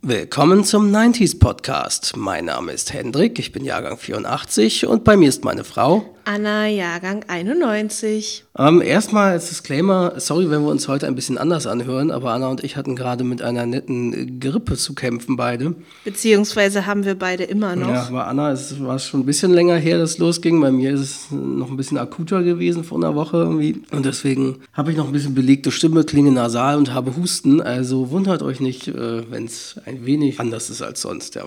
Willkommen zum 90s Podcast. Mein Name ist Hendrik, ich bin Jahrgang 84 und bei mir ist meine Frau Anna, Jahrgang 91. Ähm, erstmal als Disclaimer, sorry, wenn wir uns heute ein bisschen anders anhören, aber Anna und ich hatten gerade mit einer netten Grippe zu kämpfen, beide. Beziehungsweise haben wir beide immer noch. Ja, aber Anna, es war schon ein bisschen länger her, dass es losging. Bei mir ist es noch ein bisschen akuter gewesen vor einer Woche irgendwie. Und deswegen habe ich noch ein bisschen belegte Stimme, klinge nasal und habe Husten. Also wundert euch nicht, äh, wenn es ein wenig anders ist als sonst, ja.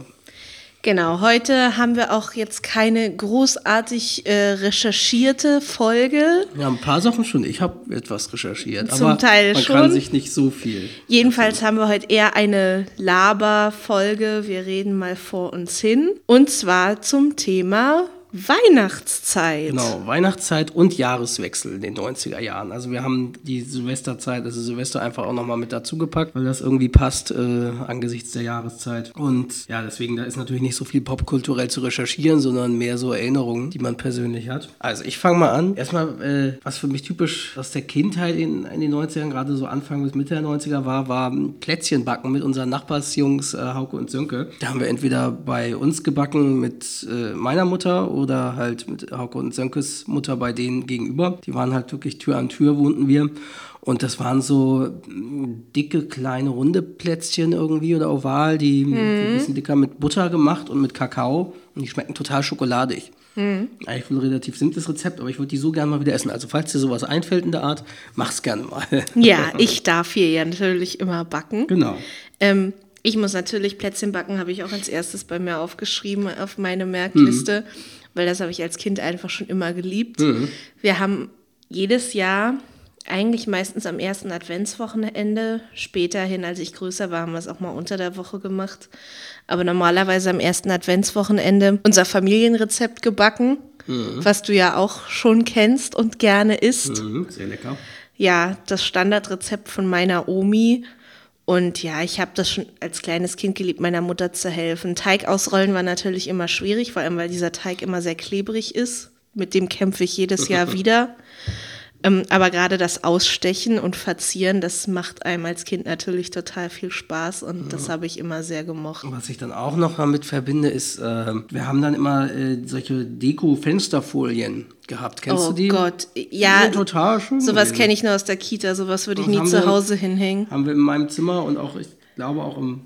Genau, heute haben wir auch jetzt keine großartig äh, recherchierte Folge. Ja, ein paar Sachen schon. Ich habe etwas recherchiert. Zum aber Teil man schon. kann sich nicht so viel. Jedenfalls haben wir heute eher eine Laber-Folge. Wir reden mal vor uns hin. Und zwar zum Thema Weihnachtszeit. Genau, Weihnachtszeit und Jahreswechsel in den 90er Jahren. Also wir haben die Silvesterzeit, also Silvester einfach auch nochmal mit dazu gepackt, weil das irgendwie passt äh, angesichts der Jahreszeit. Und ja, deswegen, da ist natürlich nicht so viel popkulturell zu recherchieren, sondern mehr so Erinnerungen, die man persönlich hat. Also ich fange mal an. Erstmal, äh, was für mich typisch aus der Kindheit in, in den 90ern, gerade so Anfang bis Mitte der 90er war, war Plätzchen backen mit unseren Nachbarsjungs äh, Hauke und Sönke. Da haben wir entweder bei uns gebacken mit äh, meiner Mutter oder halt mit Hauke und Sönkes Mutter bei denen gegenüber. Die waren halt wirklich Tür an Tür, wohnten wir. Und das waren so mm, dicke, kleine, runde Plätzchen irgendwie oder oval, die ein bisschen dicker mit Butter gemacht und mit Kakao. Und die schmecken total schokoladig. Eigentlich ein relativ simples Rezept, aber ich würde die so gerne mal wieder essen. Also falls dir sowas einfällt in der Art, mach's gerne mal. Ja, ich darf hier ja natürlich immer backen. genau. Ähm, ich muss natürlich Plätzchen backen, habe ich auch als erstes bei mir aufgeschrieben auf meine Merkliste, weil das habe ich als Kind einfach schon immer geliebt. Wir haben jedes Jahr, eigentlich meistens am ersten Adventswochenende, später hin, als ich größer war, haben wir es auch mal unter der Woche gemacht, aber normalerweise am ersten Adventswochenende unser Familienrezept gebacken, was du ja auch schon kennst und gerne isst Mhm, sehr lecker. ja, das Standardrezept von meiner Omi. Und ja, ich habe das schon als kleines Kind geliebt, meiner Mutter zu helfen. Teig ausrollen war natürlich immer schwierig, vor allem weil dieser Teig immer sehr klebrig ist. Mit dem kämpfe ich jedes Jahr wieder. Ähm, aber gerade das Ausstechen und Verzieren, das macht einem als Kind natürlich total viel Spaß und das habe ich immer sehr gemocht. Was ich dann auch noch damit verbinde, ist, äh, wir haben dann immer äh, solche Deko-Fensterfolien gehabt. Kennst oh du die? Gott, Die ja, sind total schön. sowas kenne ich nur aus der Kita, sowas würde ich nie zu wir- Hause hinhängen. Haben wir in meinem Zimmer und auch, ich glaube auch im,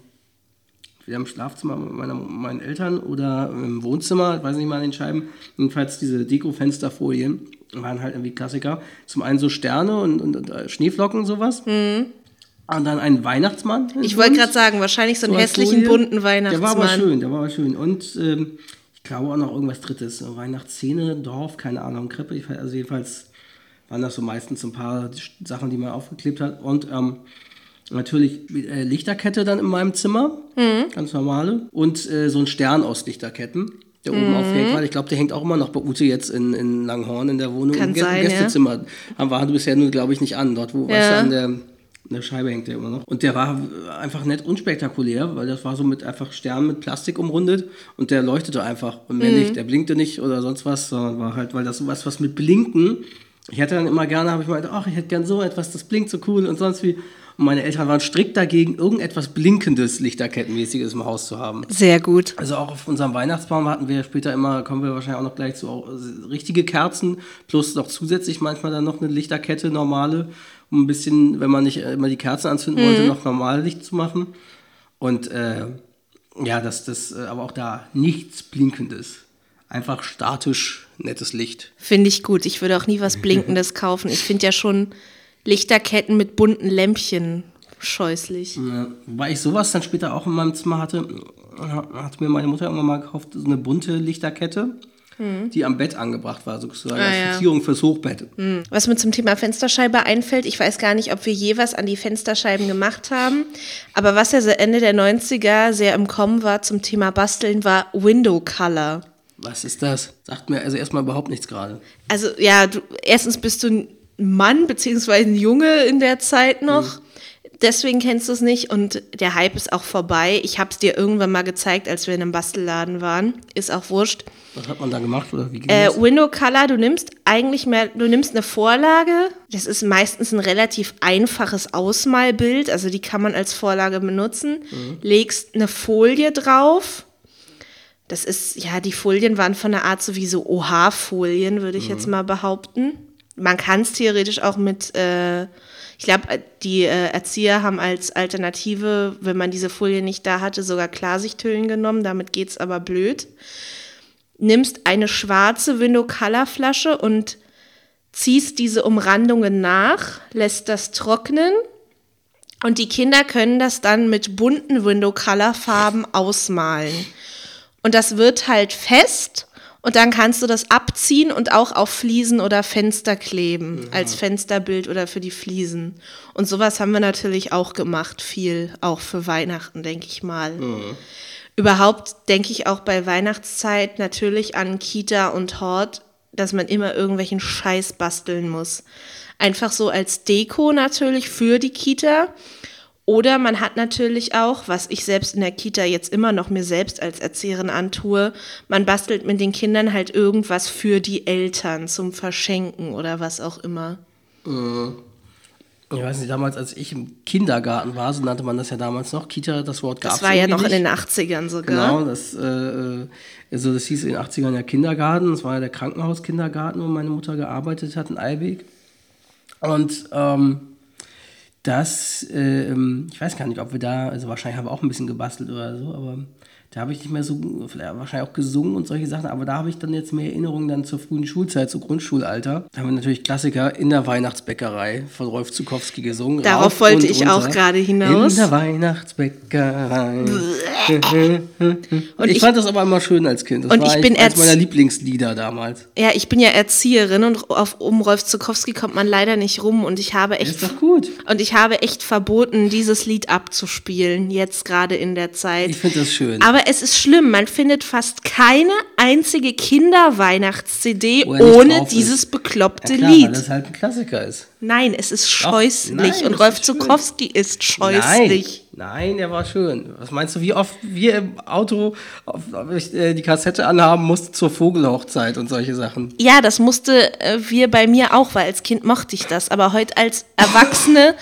wieder im Schlafzimmer meiner, meinen Eltern oder im Wohnzimmer, ich weiß nicht mal an den Scheiben. Jedenfalls diese Deko-Fensterfolien waren halt irgendwie Klassiker. Zum einen so Sterne und, und, und äh, Schneeflocken und sowas. Und dann ein Weihnachtsmann. Mhm. Ich wollte gerade sagen, wahrscheinlich so einen So hässlichen Folie. bunten Der war aber Weihnachtsmann. schön, der war aber schön. Und ähm, ich glaube auch noch irgendwas Drittes. Weihnachtsszene, Dorf, keine Ahnung, Krippe. Also jedenfalls waren das so meistens ein paar Sachen, die man aufgeklebt hat. Und ähm, natürlich äh, Lichterkette dann in meinem Zimmer, Mhm. ganz normale. Und äh, so ein Stern aus Lichterketten. Der oben Mhm. aufgehängt war. Ich glaube, der hängt auch immer noch bei Ute jetzt in, in Langhorn in der Wohnung. Kann Im sein, ja. Gästezimmer. Ja. War bisher nur, glaube ich, nicht an. Dort, wo, weißt du, Ja. an der an der Scheibe hängt der immer noch. Und der war einfach nett unspektakulär, weil das war so mit einfach Sternen mit Plastik umrundet und der leuchtete einfach und mehr nicht. Der blinkte nicht oder sonst was, sondern war halt, weil das sowas, was mit Blinken. Ich hätte dann immer gerne, habe ich mal ach, ich hätte gern so etwas, das blinkt so cool und sonst wie. Und meine Eltern waren strikt dagegen, irgendetwas Blinkendes, Lichterkettenmäßiges im Haus zu haben. Sehr gut. Also auch auf unserem Weihnachtsbaum hatten wir später immer, kommen wir wahrscheinlich auch noch gleich zu, auch äh, richtige Kerzen, plus noch zusätzlich manchmal dann noch eine Lichterkette, normale, um ein bisschen, wenn man nicht äh, immer die Kerzen anzünden wollte, noch normal Licht zu machen. Und äh, ja, das, das, äh, aber auch da nichts Blinkendes. Einfach statisch nettes Licht. Finde ich gut. Ich würde auch nie was Blinkendes kaufen. Ich finde ja schon Lichterketten mit bunten Lämpchen scheußlich. Ja, wobei ich sowas dann später auch in meinem Zimmer hatte, hat mir meine Mutter irgendwann mal gekauft, so eine bunte Lichterkette, die am Bett angebracht war, sozusagen Ah, als ja. Fürs Hochbett. Was mir zum Thema Fensterscheibe einfällt, ich weiß gar nicht, ob wir je was an die Fensterscheiben gemacht haben, aber was ja Ende der 90er sehr im Kommen war zum Thema Basteln, war Window Color. Was ist das? Sagt mir also erstmal überhaupt nichts gerade. Also ja, du, erstens bist du ein Mann beziehungsweise ein Junge in der Zeit noch. deswegen kennst du es nicht und der Hype ist auch vorbei. Ich habe es dir irgendwann mal gezeigt, als wir in einem Bastelladen waren. Ist auch wurscht. Was hat man da gemacht oder wie ging Äh, das? Window Color, du nimmst eigentlich mehr, du nimmst eine Vorlage. Das ist meistens ein relativ einfaches Ausmalbild, also die kann man als Vorlage benutzen. Legst eine Folie drauf. Das ist, ja, die Folien waren von der Art sowieso OH-Folien, würde ich jetzt mal behaupten. Man kann es theoretisch auch mit, äh, ich glaube, die äh, Erzieher haben als Alternative, wenn man diese Folie nicht da hatte, sogar Klarsichthüllen genommen. Damit geht es aber blöd nimmst eine schwarze Window Color Flasche und ziehst diese Umrandungen nach, lässt das trocknen und die Kinder können das dann mit bunten Window Color Farben ausmalen. Und das wird halt fest und dann kannst du das abziehen und auch auf Fliesen oder Fenster kleben, als Fensterbild oder für die Fliesen. Und sowas haben wir natürlich auch gemacht, viel, auch für Weihnachten, denke ich mal. Überhaupt denke ich auch bei Weihnachtszeit natürlich an Kita und Hort, dass man immer irgendwelchen Scheiß basteln muss. Einfach so als Deko natürlich für die Kita. Oder man hat natürlich auch, was ich selbst in der Kita jetzt immer noch mir selbst als Erzieherin antue, man bastelt mit den Kindern halt irgendwas für die Eltern zum Verschenken oder was auch immer. Ich weiß nicht, damals, als ich im Kindergarten war, so nannte man das ja damals noch, Kita, das Wort gab es Das war ja noch in nicht. den 80ern sogar. Genau, das, äh, äh, also das hieß in den 80ern ja Kindergarten. Das war ja der Krankenhauskindergarten, wo meine Mutter gearbeitet hat in Eibig. Und ähm, das, äh, ähm, ich weiß gar nicht, ob wir da, also wahrscheinlich haben wir auch ein bisschen gebastelt oder so, aber da habe ich nicht mehr so, wahrscheinlich auch gesungen und solche Sachen, aber da habe ich dann jetzt mehr Erinnerungen dann zur frühen Schulzeit, zu Grundschulalter. Da haben wir natürlich Klassiker in der Weihnachtsbäckerei von Rolf Zukowski gesungen. Darauf rauf wollte ich auch gerade hinaus. In der Weihnachtsbäckerei. Und ich, ich- fand das aber immer schön als Kind. Das Und war ich bin eines Erz- meiner Lieblingslieder damals. Ja, ich bin ja Erzieherin und auf, um Rolf Zukowski kommt man leider nicht rum und ich habe echt Ist doch gut. und ich habe echt verboten, dieses Lied abzuspielen, jetzt gerade in der Zeit. Ich finde das schön. Aber es ist schlimm, man findet fast keine einzige Kinder-Weihnachts-CD er ohne drauf ist. dieses bekloppte ja, klar, weil Lied. das halt ein Klassiker ist. Nein, es ist scheußlich nein, und Rolf. Zukowski ist scheußlich. Nein, nein, der war schön. Was meinst du, wie oft wir im Auto auf, auf, äh, die Kassette anhaben mussten zur Vogelhochzeit und solche Sachen? Ja, das musste äh, wir bei mir auch, weil als Kind mochte ich das. Aber heute als Erwachsene,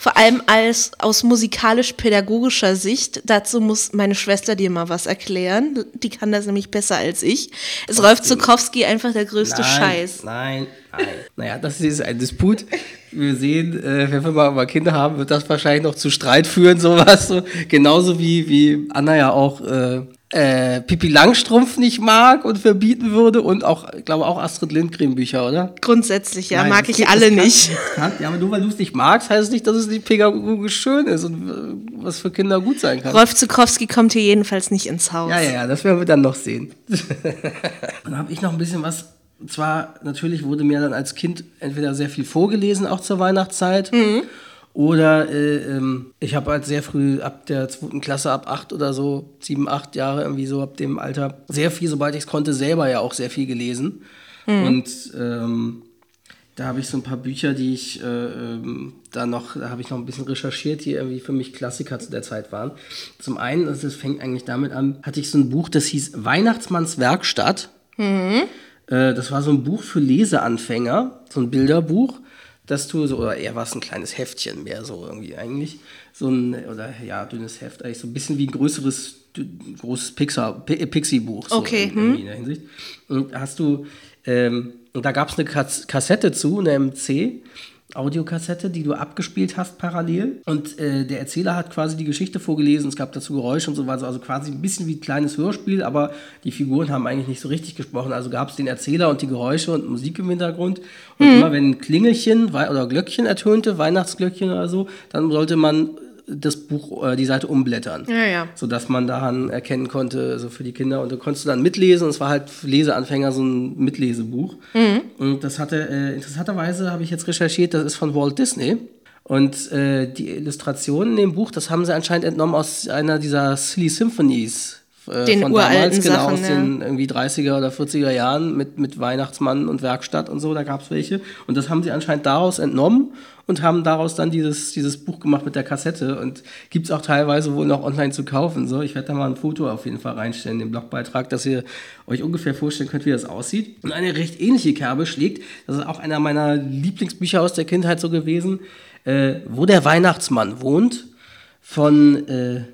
vor allem als aus musikalisch-pädagogischer Sicht, dazu muss meine Schwester dir mal was erklären. Die kann das nämlich besser als ich. Ist Rolf Zukowski einfach der größte Scheiß. Nein, nein. naja, das ist ein Disput. Wir sehen, äh, wenn wir mal, mal Kinder haben, wird das wahrscheinlich noch zu Streit führen, sowas. So. Genauso wie, wie Anna ja auch äh, äh, Pippi Langstrumpf nicht mag und verbieten würde und auch, ich glaube, auch Astrid Lindgren Bücher, oder? Grundsätzlich, ja, Nein, mag ich alle nicht. kann- ja, aber nur weil du es nicht magst, heißt es nicht, dass es nicht pädagogisch schön ist und äh, was für Kinder gut sein kann. Rolf Zukowski kommt hier jedenfalls nicht ins Haus. Ja, ja, ja, das werden wir dann noch sehen. dann habe ich noch ein bisschen was. Und zwar, natürlich wurde mir dann als Kind entweder sehr viel vorgelesen, auch zur Weihnachtszeit. Oder äh, ähm, ich habe halt sehr früh ab der zweiten Klasse, ab acht oder so, sieben, acht Jahre, irgendwie so ab dem Alter, sehr viel, sobald ich es konnte, selber ja auch sehr viel gelesen. Und ähm, da habe ich so ein paar Bücher, die ich äh, ähm, da noch, da habe ich noch ein bisschen recherchiert, die irgendwie für mich Klassiker zu der Zeit waren. Zum einen, also das fängt eigentlich damit an, hatte ich so ein Buch, das hieß Weihnachtsmanns Werkstatt. Äh, das war so ein Buch für Leseanfänger, so ein Bilderbuch, dass du so, oder eher war es ein kleines Heftchen mehr so irgendwie eigentlich. So ein, oder ja, dünnes Heft, eigentlich so ein bisschen wie ein größeres, großes Pixar, Pi- Pixie-Buch. So Okay, in- irgendwie in der Hinsicht. Und da hast du, ähm, und da gab es eine Kas Kassette zu, eine MC. Audiokassette, die du abgespielt hast parallel. Und äh, der Erzähler hat quasi die Geschichte vorgelesen. Es gab dazu Geräusche und so weiter. Also quasi ein bisschen wie ein kleines Hörspiel, aber die Figuren haben eigentlich nicht so richtig gesprochen. Also gab es den Erzähler und die Geräusche und Musik im Hintergrund. Und immer wenn ein Klingelchen oder Glöckchen ertönte, Weihnachtsglöckchen oder so, dann sollte man das Buch, äh, die Seite umblättern. Ja, ja. Sodass man daran erkennen konnte, so für die Kinder. Und da konntest du dann mitlesen. Und es war halt für Leseanfänger so ein Mitlesebuch. Und das hatte, äh, interessanterweise habe ich jetzt recherchiert, das ist von Walt Disney. Und äh, die Illustrationen in dem Buch, das haben sie anscheinend entnommen aus einer dieser Silly Symphonies äh, Den von uralten damals, genau Sachen, aus den irgendwie 30er oder 40er Jahren mit, mit Weihnachtsmann und Werkstatt und so, da gab es welche. Und das haben sie anscheinend daraus entnommen und haben daraus dann dieses, dieses Buch gemacht mit der Kassette und gibt es auch teilweise wohl noch online zu kaufen. So, ich werde da mal ein Foto auf jeden Fall reinstellen, den Blogbeitrag, dass ihr euch ungefähr vorstellen könnt, wie das aussieht. Und eine recht ähnliche Kerbe schlägt, das ist auch einer meiner Lieblingsbücher aus der Kindheit so gewesen, äh, wo der Weihnachtsmann wohnt von äh,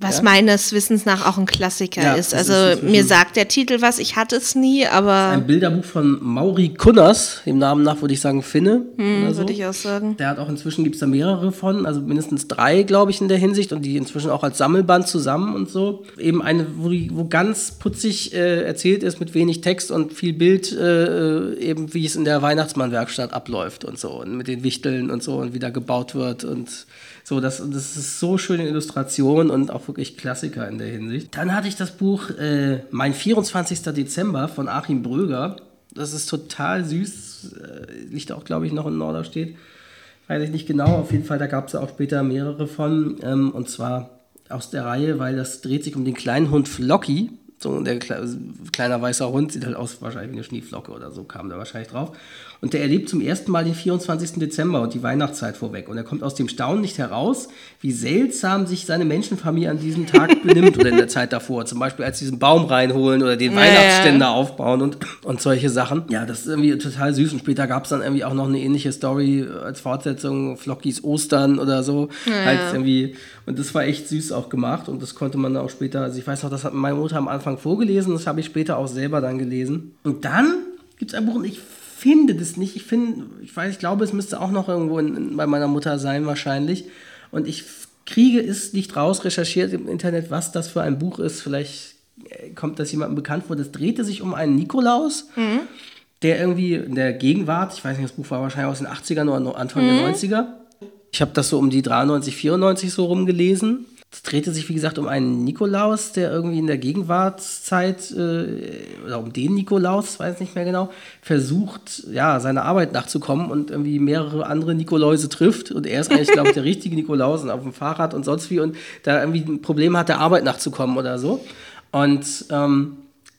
Was Ja. meines Wissens nach auch ein Klassiker Ja, ist. ist Also inzwischen- mir sagt der Titel was, ich hatte es nie, aber ein Bilderbuch von Mauri Kunners, dem Namen nach würde ich sagen Finne. oder so. würde ich auch sagen. Der hat auch inzwischen gibt es da mehrere von, also mindestens drei, glaube ich, in der Hinsicht und die inzwischen auch als Sammelband zusammen und so. Eben eine, wo, die, wo ganz putzig äh, erzählt ist mit wenig Text und viel Bild, äh, eben wie es in der Weihnachtsmannwerkstatt abläuft und so und mit den Wichteln und so und wie da gebaut wird und so. Das, das ist so schöne Illustration und auch wirklich Klassiker in der Hinsicht. Dann hatte ich das Buch äh, Mein 24. Dezember von Achim Bröger. Das ist total süß, äh, liegt auch, glaube ich, noch in Norderstedt weiß ich nicht genau, auf jeden Fall, da gab es auch später mehrere von, ähm, und zwar aus der Reihe, weil das dreht sich um den kleinen Hund Flocky, so der kle kleiner weißer Hund, sieht halt aus wahrscheinlich wie eine Schneeflocke oder so, kam da wahrscheinlich drauf. Und der erlebt zum ersten Mal den 24. Dezember und die Weihnachtszeit vorweg. Und er kommt aus dem Staunen nicht heraus, wie seltsam sich seine Menschenfamilie an diesem Tag benimmt oder in der Zeit davor. Zum Beispiel, als sie diesen Baum reinholen oder den Ja, Weihnachtsständer aufbauen und, und solche Sachen. Ja, das ist irgendwie total süß. Und später gab es dann irgendwie auch noch eine ähnliche Story als Fortsetzung, Flockys Ostern oder so. halt irgendwie, und das war echt süß auch gemacht. Und das konnte man dann auch später, also ich weiß noch, das hat meine Mutter am Anfang vorgelesen, das habe ich später auch selber dann gelesen. Und dann gibt es ein Buch, und ich finde das nicht. Ich finde, ich weiß, ich glaube, es müsste auch noch irgendwo in, in, bei meiner Mutter sein, wahrscheinlich. Und ich kriege es nicht raus, recherchiert im Internet, was das für ein Buch ist. Vielleicht äh, kommt das jemandem bekannt vor. Das drehte sich um einen Nikolaus, der irgendwie in der Gegenwart, ich weiß nicht, das Buch war wahrscheinlich aus den 80ern oder Anfang der 90er. Ich habe das so um die 93, 94 so rumgelesen. Es drehte sich, wie gesagt, um einen Nikolaus, der irgendwie in der Gegenwartszeit, äh, oder um den Nikolaus, weiß nicht mehr genau, versucht, ja, seiner Arbeit nachzukommen und irgendwie mehrere andere Nikoläuse trifft. Und er ist eigentlich, glaube ich, der richtige Nikolaus und auf dem Fahrrad und sonst wie und da irgendwie ein Problem hat, der Arbeit nachzukommen oder so. Und ähm,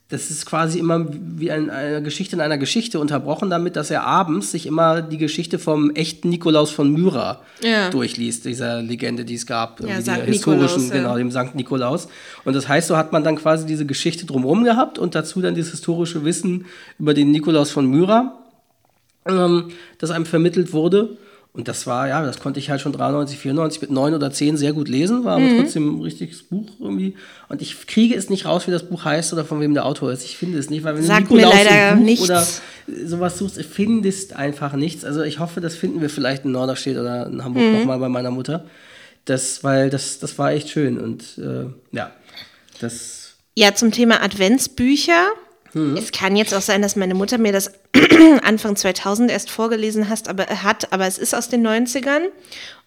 das ist quasi immer wie ein, eine Geschichte in einer Geschichte unterbrochen damit, dass er abends sich immer die Geschichte vom echten Nikolaus von Myra Ja. durchliest, dieser Legende, die es gab, Sankt der historischen, Nikolaus, ja. genau, dem Sankt Nikolaus. Und das heißt, so hat man dann quasi diese Geschichte drumherum gehabt und dazu dann dieses historische Wissen über den Nikolaus von Myra, ähm, das einem vermittelt wurde. Und das war, ja, das konnte ich halt schon 93, 94 mit 9 oder 10 sehr gut lesen, war Mhm. aber trotzdem ein richtiges Buch irgendwie. Und ich kriege es nicht raus, wie das Buch heißt oder von wem der Autor ist. Ich finde es nicht, weil wenn Sagt du Nikolaus im Buch nichts. oder sowas suchst, du findest einfach nichts. Also ich hoffe, das finden wir vielleicht in Norderstedt oder in Hamburg Mhm. nochmal bei meiner Mutter. Das, weil das, das war echt schön und äh, ja, das Ja, zum Thema Adventsbücher. Mhm. Es kann jetzt auch sein, dass meine Mutter mir das Anfang 2000 erst vorgelesen hast, aber, hat, aber es ist aus den 90ern.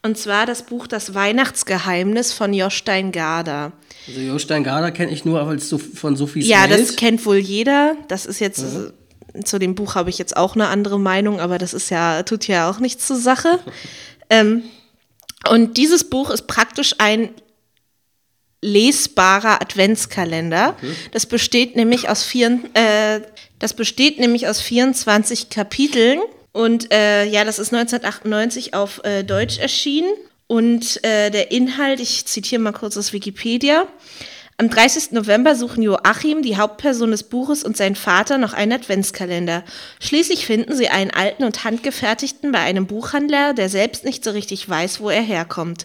Und zwar das Buch Das Weihnachtsgeheimnis von Jostein Garder. Also Jostein Garder kenne ich nur als so, von Sophies Ja, Welt. das kennt wohl jeder. Das ist jetzt, äh, zu dem Buch habe ich jetzt auch eine andere Meinung, aber das ist ja, tut ja auch nichts zur Sache. ähm, und dieses Buch ist praktisch ein lesbarer Adventskalender. Das besteht nämlich aus vier, äh, das besteht nämlich aus 24 Kapiteln. Und äh, ja, das ist 1998 auf äh, Deutsch erschienen. Und äh, der Inhalt, ich zitiere mal kurz aus Wikipedia. Am 30. November suchen Joachim, die Hauptperson des Buches, und sein Vater noch einen Adventskalender. Schließlich finden sie einen alten und handgefertigten bei einem Buchhandler, der selbst nicht so richtig weiß, wo er herkommt.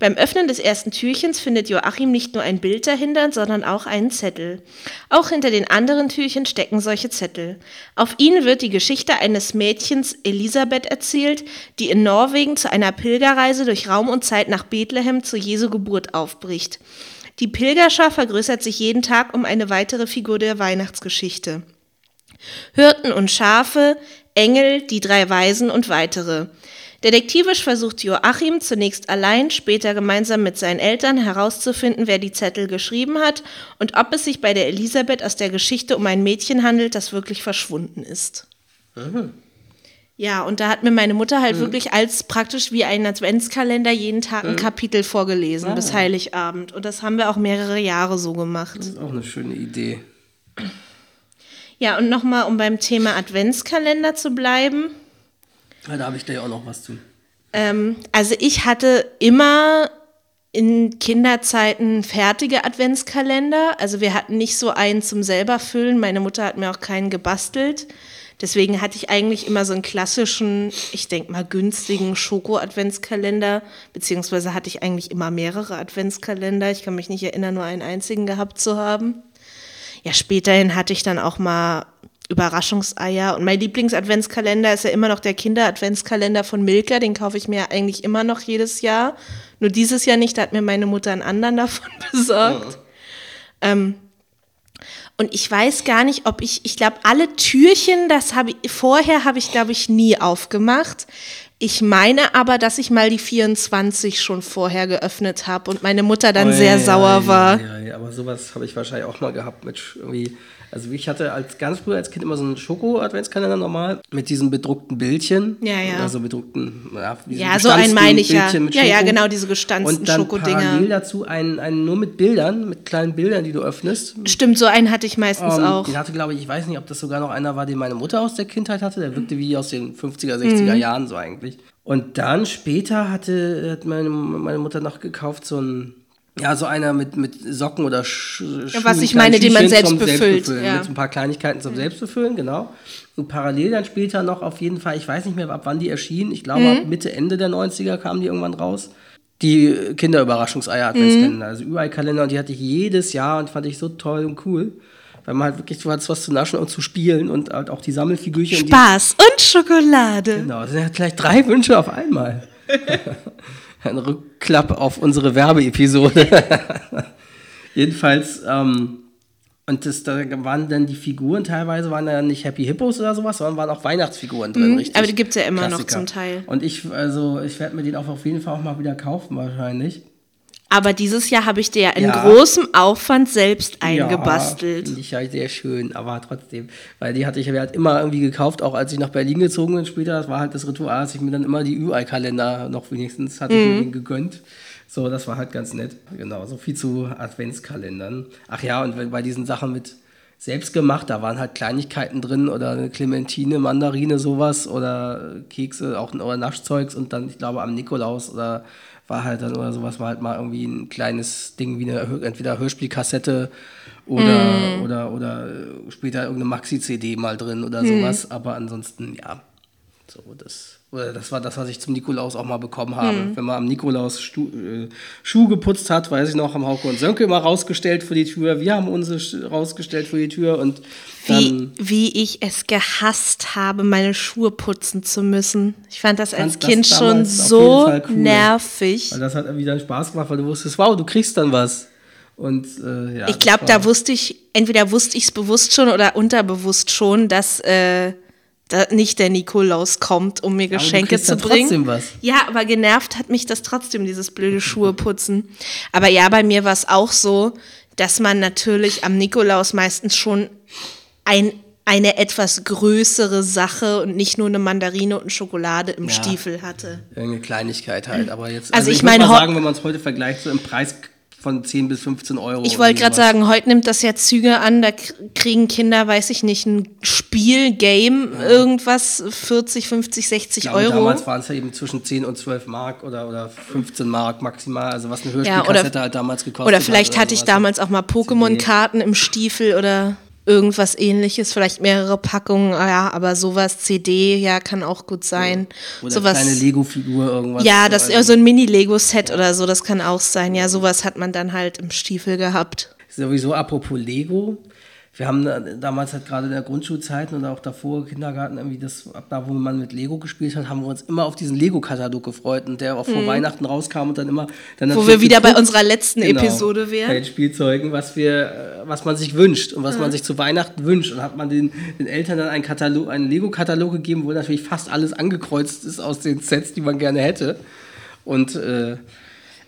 Beim Öffnen des ersten Türchens findet Joachim nicht nur ein Bild dahinter, sondern auch einen Zettel. Auch hinter den anderen Türchen stecken solche Zettel. Auf ihnen wird die Geschichte eines Mädchens Elisabeth erzählt, die in Norwegen zu einer Pilgerreise durch Raum und Zeit nach Bethlehem zu Jesu Geburt aufbricht. Die Pilgerschar vergrößert sich jeden Tag um eine weitere Figur der Weihnachtsgeschichte. Hirten und Schafe, Engel, die drei Weisen und weitere. Detektivisch versucht Joachim zunächst allein, später gemeinsam mit seinen Eltern herauszufinden, wer die Zettel geschrieben hat und ob es sich bei der Elisabeth aus der Geschichte um ein Mädchen handelt, das wirklich verschwunden ist. Ja, und da hat mir meine Mutter halt mhm. wirklich als praktisch wie ein Adventskalender jeden Tag ein mhm. Kapitel vorgelesen ah. bis Heiligabend. Und das haben wir auch mehrere Jahre so gemacht. Das ist auch eine schöne Idee. Ja, und nochmal, um beim Thema Adventskalender zu bleiben. Ja, da habe ich da ja auch noch was zu. Ähm, also ich hatte immer in Kinderzeiten fertige Adventskalender. Also wir hatten nicht so einen zum selber füllen. Meine Mutter hat mir auch keinen gebastelt. Deswegen hatte ich eigentlich immer so einen klassischen, ich denke mal günstigen Schoko-Adventskalender, beziehungsweise hatte ich eigentlich immer mehrere Adventskalender. Ich kann mich nicht erinnern, nur einen einzigen gehabt zu haben. Ja, späterhin hatte ich dann auch mal Überraschungseier. Und mein Lieblings-Adventskalender ist ja immer noch der Kinder-Adventskalender von Milka. Den kaufe ich mir eigentlich immer noch jedes Jahr. Nur dieses Jahr nicht, da hat mir meine Mutter einen anderen davon besorgt. Ja. Ähm, und ich weiß gar nicht, ob ich, ich glaube, alle Türchen, das habe ich, vorher habe ich, glaube ich, nie aufgemacht. Ich meine aber, dass ich mal die 24 schon vorher geöffnet habe und meine Mutter dann oh, sehr ja, sauer ja, war. Ja, ja, aber sowas habe ich wahrscheinlich auch mal gehabt mit irgendwie also ich hatte als ganz früher als Kind immer so einen Schoko-Adventskalender normal mit diesen bedruckten Bildchen. Ja, ja. Also bedruckten, ja, ja so ein meine ich ja. Ja, ja, genau, diese gestanzten Und dann Schokodinger. parallel dazu einen, einen nur mit Bildern, mit kleinen Bildern, die du öffnest. Stimmt, so einen hatte ich meistens um, ähm, auch. Den hatte, glaube ich, ich weiß nicht, ob das sogar noch einer war, den meine Mutter aus der Kindheit hatte. Der wirkte wie aus den 50er, 60er mhm. Jahren so eigentlich. Und dann später hatte, hat meine, meine Mutter noch gekauft so ein ja, so einer mit, mit Socken oder Sch ja, Was ich meine, den man selbst befüllt. Ja. Mit ein paar Kleinigkeiten zum mhm. Selbstbefüllen, genau. Und parallel dann später noch auf jeden Fall, ich weiß nicht mehr, ab wann die erschienen. Ich glaube, mhm. ab Mitte, Ende der 90er kamen die irgendwann raus. Die Kinderüberraschungseier-Adventskalender, mhm. also überall Kalender. Und die hatte ich jedes Jahr und fand ich so toll und cool. Weil man halt wirklich, du hattest was zu naschen und zu spielen und halt auch die Sammelfigürchen. Spaß und, und Schokolade. Genau, das sind ja gleich drei Wünsche auf einmal. ein Rückklapp auf unsere Werbeepisode. Jedenfalls, ähm, und das, da waren dann die Figuren teilweise, waren ja nicht Happy Hippos oder sowas, sondern waren auch Weihnachtsfiguren drin, mhm, richtig. Aber die gibt es ja immer Klassiker. noch zum Teil. Und ich, also, ich werde mir den auch auf jeden Fall auch mal wieder kaufen, wahrscheinlich. Aber dieses Jahr habe ich dir ja in ja. großem Aufwand selbst eingebastelt. Ja, finde ich ja sehr schön, aber trotzdem. Weil die hatte ich halt immer irgendwie gekauft, auch als ich nach Berlin gezogen bin später. Das war halt das Ritual, dass ich mir dann immer die Ü-Ei-Kalender noch wenigstens hatte mhm. ich mir gegönnt. So, das war halt ganz nett. Genau, so viel zu Adventskalendern. Ach ja, und bei diesen Sachen mit selbst gemacht, da waren halt Kleinigkeiten drin oder eine Clementine, Mandarine, sowas oder Kekse, auch oder Naschzeugs und dann, ich glaube, am Nikolaus oder war halt dann oder sowas, war halt mal irgendwie ein kleines Ding wie eine entweder Hörspielkassette oder, mm. oder, oder später irgendeine Maxi-CD mal drin oder mm. sowas. Aber ansonsten, ja, so das. Oder das war das, was ich zum Nikolaus auch mal bekommen habe. Mhm. Wenn man am Nikolaus Stu äh, Schuh geputzt hat, weiß ich noch, haben Hauke und Sönke immer rausgestellt vor die Tür. Wir haben unsere rausgestellt vor die Tür und wie, wie ich es gehasst habe, meine Schuhe putzen zu müssen. Ich fand das als Kind das schon so cool, nervig. Weil das hat irgendwie dann Spaß gemacht, weil du wusstest, wow, du kriegst dann was. Und äh, ja. Ich glaube, da wusste ich, entweder wusste ich es bewusst schon oder unterbewusst schon, dass äh, da nicht der Nikolaus kommt, um mir Geschenke zu bringen. Trotzdem was. Ja, aber genervt hat mich das trotzdem, dieses blöde Schuhe putzen. Aber ja, bei mir war es auch so, dass man natürlich am Nikolaus meistens schon ein, eine etwas größere Sache und nicht nur eine Mandarine und Schokolade im ja, Stiefel hatte. Irgendeine Kleinigkeit halt, aber jetzt. Also, also ich, ich meine, sagen, wenn man es heute vergleicht, so im Preis von 10 bis 15 Euro. Ich wollte gerade sagen, heute nimmt das ja Züge an, da kriegen Kinder, weiß ich nicht, ein Spiel, Game, ja. irgendwas, 40, 50, 60 ja, Euro. Damals waren es ja eben zwischen 10 und 12 Mark oder, oder 15 Mark maximal, also was eine Hörspielkassette ja, halt damals gekostet hat. Oder vielleicht hat, hatte ich damals auch mal Pokémon-Karten im Stiefel oder irgendwas ähnliches, vielleicht mehrere Packungen, ah ja, aber sowas, CD, ja, kann auch gut sein. Oder sowas, kleine Lego-Figur, irgendwas. Ja, das, so ein Mini-Lego-Set oder so, das kann auch sein. Ja, sowas hat man dann halt im Stiefel gehabt. Sowieso apropos Lego, wir haben damals halt gerade in der Grundschulzeit und auch davor Kindergarten irgendwie das, ab da, wo man mit Lego gespielt hat, haben wir uns immer auf diesen Lego-Katalog gefreut und der auch vor mhm. Weihnachten rauskam und dann immer. Dann wo wir wieder bei unserer letzten genau, Episode wären. Bei Spielzeugen, was wir, was man sich wünscht und was mhm. man sich zu Weihnachten wünscht. Und hat man den, den Eltern dann einen Katalog, einen Lego-Katalog gegeben, wo natürlich fast alles angekreuzt ist aus den Sets, die man gerne hätte. Und äh,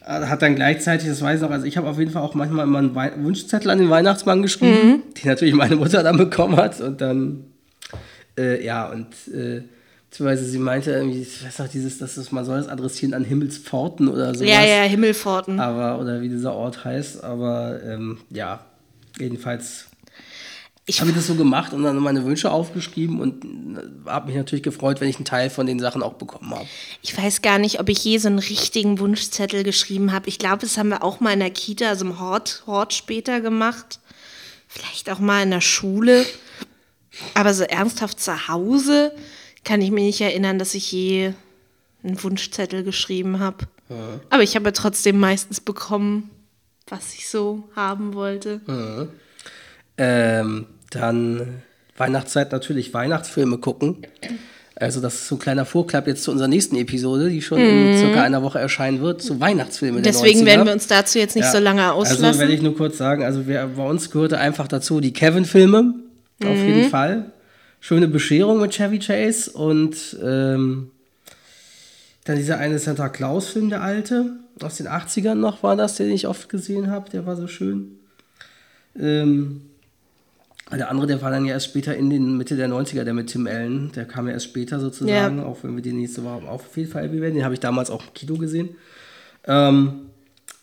hat dann gleichzeitig, das weiß ich noch, also ich habe auf jeden Fall auch manchmal immer einen Wunschzettel an den Weihnachtsmann geschrieben, mhm. den natürlich meine Mutter dann bekommen hat und dann, äh, ja, und äh, Beziehungsweise sie meinte irgendwie, ich weiß noch, dieses, dass es, man soll es adressieren an Himmelspforten oder sowas. Ja, ja, Himmelpforten. Aber, oder wie dieser Ort heißt, aber ähm, ja, jedenfalls Ich- habe das so gemacht und dann meine Wünsche aufgeschrieben und habe mich natürlich gefreut, wenn ich einen Teil von den Sachen auch bekommen habe. Ich weiß gar nicht, ob ich je so einen richtigen Wunschzettel geschrieben habe. Ich glaube, das haben wir auch mal in der Kita, also im Hort, Hort später gemacht. Vielleicht auch mal in der Schule. Aber so ernsthaft zu Hause kann ich mich nicht erinnern, dass ich je einen Wunschzettel geschrieben habe. Aber ich habe trotzdem meistens bekommen, was ich so haben wollte. Ähm, dann Weihnachtszeit natürlich Weihnachtsfilme gucken. Also das ist so ein kleiner Vorklapp jetzt zu unserer nächsten Episode, die schon in circa einer Woche erscheinen wird, zu Weihnachtsfilmen Mhm. Deswegen 90er. werden wir uns dazu jetzt nicht Ja. so lange Also auslassen. werde ich nur kurz sagen, also wir, bei uns gehörte einfach dazu die Kevin-Filme, auf Mhm. jeden Fall. Schöne Bescherung mit Chevy Chase und ähm, dann dieser eine Santa Claus-Film, der alte, aus den 80ern noch war das, den ich oft gesehen habe, der war so schön. Ähm, der andere, der war dann ja erst später in den Mitte der 90er, der mit Tim Allen, der kam ja erst später sozusagen, Ja. auch wenn wir den nächste Woche auf jeden Fall werden. Den habe ich damals auch im Kino gesehen. Ähm,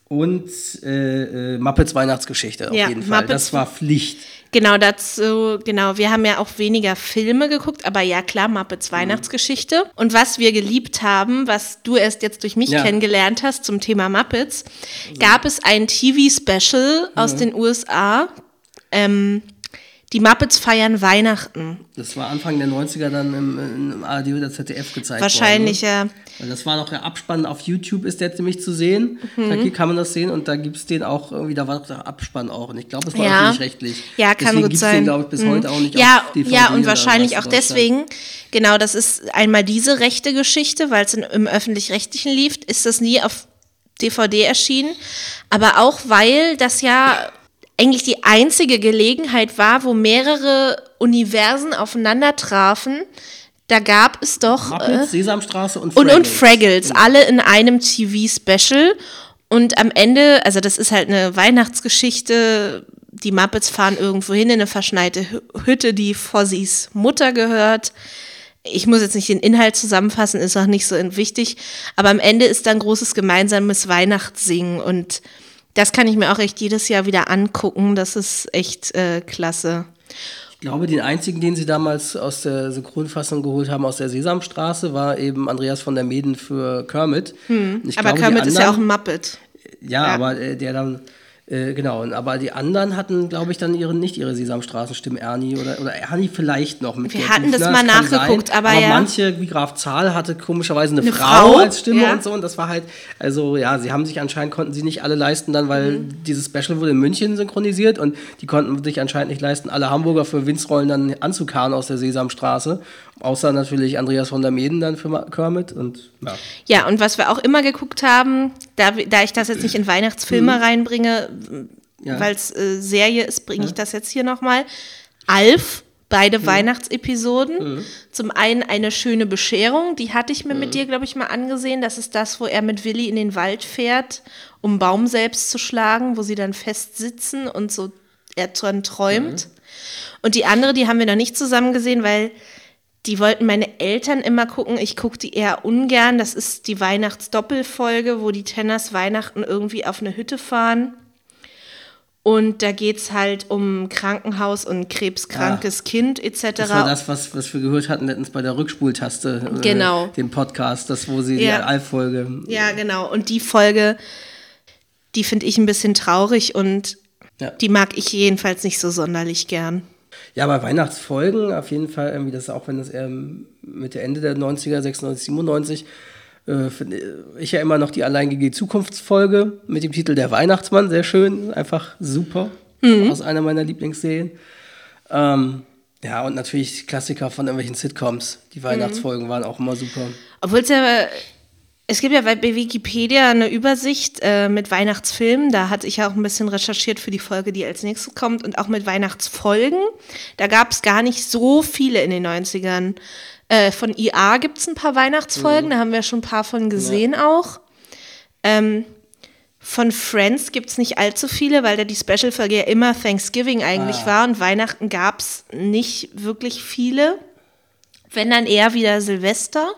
und äh, äh, Muppets Weihnachtsgeschichte auf Ja, jeden Fall. Muppets- das war Pflicht. Genau dazu, genau. Wir haben ja auch weniger Filme geguckt, aber ja klar, Muppets Mhm. Weihnachtsgeschichte. Und was wir geliebt haben, was du erst jetzt durch mich Ja. kennengelernt hast zum Thema Muppets, gab es ein TV-Special aus den USA. Ähm, die Muppets feiern Weihnachten. Das war Anfang der 90er dann im, im ARD oder ZDF gezeigt Wahrscheinlich, worden. ja. ne? Weil Das war doch der Abspann auf YouTube, ist der nämlich zu sehen. Mhm. Da kann man das sehen und da gibt es den auch irgendwie, da war doch der Abspann auch. Und ich glaube, es war Ja. öffentlich-rechtlich. Ja, kann Deswegen gut gibt's sein. Den, glaube ich, bis Mhm. heute auch nicht ja, auf DVD ja, und wahrscheinlich auch deswegen, genau, das ist einmal diese rechte Geschichte, weil es im Öffentlich-Rechtlichen lief, ist das nie auf DVD erschienen, aber auch weil das ja eigentlich die einzige Gelegenheit war, wo mehrere Universen aufeinander trafen. Da gab es doch äh, Muppets, Sesamstraße und und, und Fraggles. Fraggles, alle in einem TV-Special. Und am Ende, also das ist halt eine Weihnachtsgeschichte. Die Muppets fahren irgendwo hin in eine verschneite Hü- Hütte, die Fozzys Mutter gehört. Ich muss jetzt nicht den Inhalt zusammenfassen, ist auch nicht so wichtig. Aber am Ende ist dann großes gemeinsames Weihnachtssingen. Und das kann ich mir auch echt jedes Jahr wieder angucken. Das ist echt äh, klasse. Ich glaube, den einzigen, den sie damals aus der Synchronfassung geholt haben, aus der Sesamstraße, war eben Andreas von der Meden für Kermit. Hm. Aber glaube, Kermit ist ja auch anderen- ein Muppet. Ja, Ja. aber äh, der dann, äh, genau, aber die anderen hatten, glaube ich, dann ihre, nicht ihre Sesamstraßenstimmen, Ernie oder, oder Ernie vielleicht noch mit Wir hatten das Hübner, mal nachgeguckt, aber ja. manche, wie Graf Zahl, hatte komischerweise eine, Eine Frau, Frau, als Stimme ja. und so und das war halt, also ja, sie haben sich anscheinend, konnten sie nicht alle leisten dann, weil Mhm. dieses Special wurde in München synchronisiert und die konnten sich anscheinend nicht leisten, alle Hamburger für Winzrollen dann anzukarren aus der Sesamstraße, außer natürlich Andreas von der Meden dann für Kermit und ja. Ja, und was wir auch immer geguckt haben, da, da ich das jetzt nicht in Weihnachtsfilme reinbringe, Mhm. Ja. weil es äh, Serie ist, bringe ich das jetzt hier nochmal. Alf, beide Mhm. Weihnachtsepisoden. Zum einen eine schöne Bescherung, die hatte ich mir Mhm. mit dir, glaube ich, mal angesehen. Das ist das, wo er mit Willi in den Wald fährt, um einen Baum selbst zu schlagen, wo sie dann fest sitzen und so er dran träumt. Und die andere, die haben wir noch nicht zusammen gesehen, weil die wollten meine Eltern immer gucken. Ich gucke die eher ungern. Das ist die Weihnachtsdoppelfolge, wo die Tenners Weihnachten irgendwie auf eine Hütte fahren. Und da geht es halt um Krankenhaus und krebskrankes Kind etc. Das war das, was, was wir gehört hatten letztens bei der Rückspultaste, äh, Genau. dem Podcast, das, wo sie Ja. die Alf-Folge. Ja, genau. Und die Folge, die finde ich ein bisschen traurig und Ja. die mag ich jedenfalls nicht so sonderlich gern. Ja, bei Weihnachtsfolgen auf jeden Fall irgendwie, das auch wenn das eher Mitte Ende der 90er, 96, 97, äh, finde ich ja immer noch die alleingige Zukunftsfolge mit dem Titel Der Weihnachtsmann, sehr schön, einfach super, Mhm. aus einer meiner Lieblingsserien. Ähm, ja, und natürlich Klassiker von irgendwelchen Sitcoms. Die Weihnachtsfolgen waren auch immer super. Obwohl es ja, es gibt ja bei Wikipedia eine Übersicht äh, mit Weihnachtsfilmen. Da hatte ich ja auch ein bisschen recherchiert für die Folge, die als nächstes kommt. Und auch mit Weihnachtsfolgen. Da gab es gar nicht so viele in den 90ern. Äh, von IA gibt es ein paar Weihnachtsfolgen. Da haben wir schon ein paar von gesehen auch. Ähm, von Friends gibt es nicht allzu viele, weil da die Special-Folge ja immer Thanksgiving eigentlich war und Weihnachten gab es nicht wirklich viele. Wenn dann eher wieder Silvester.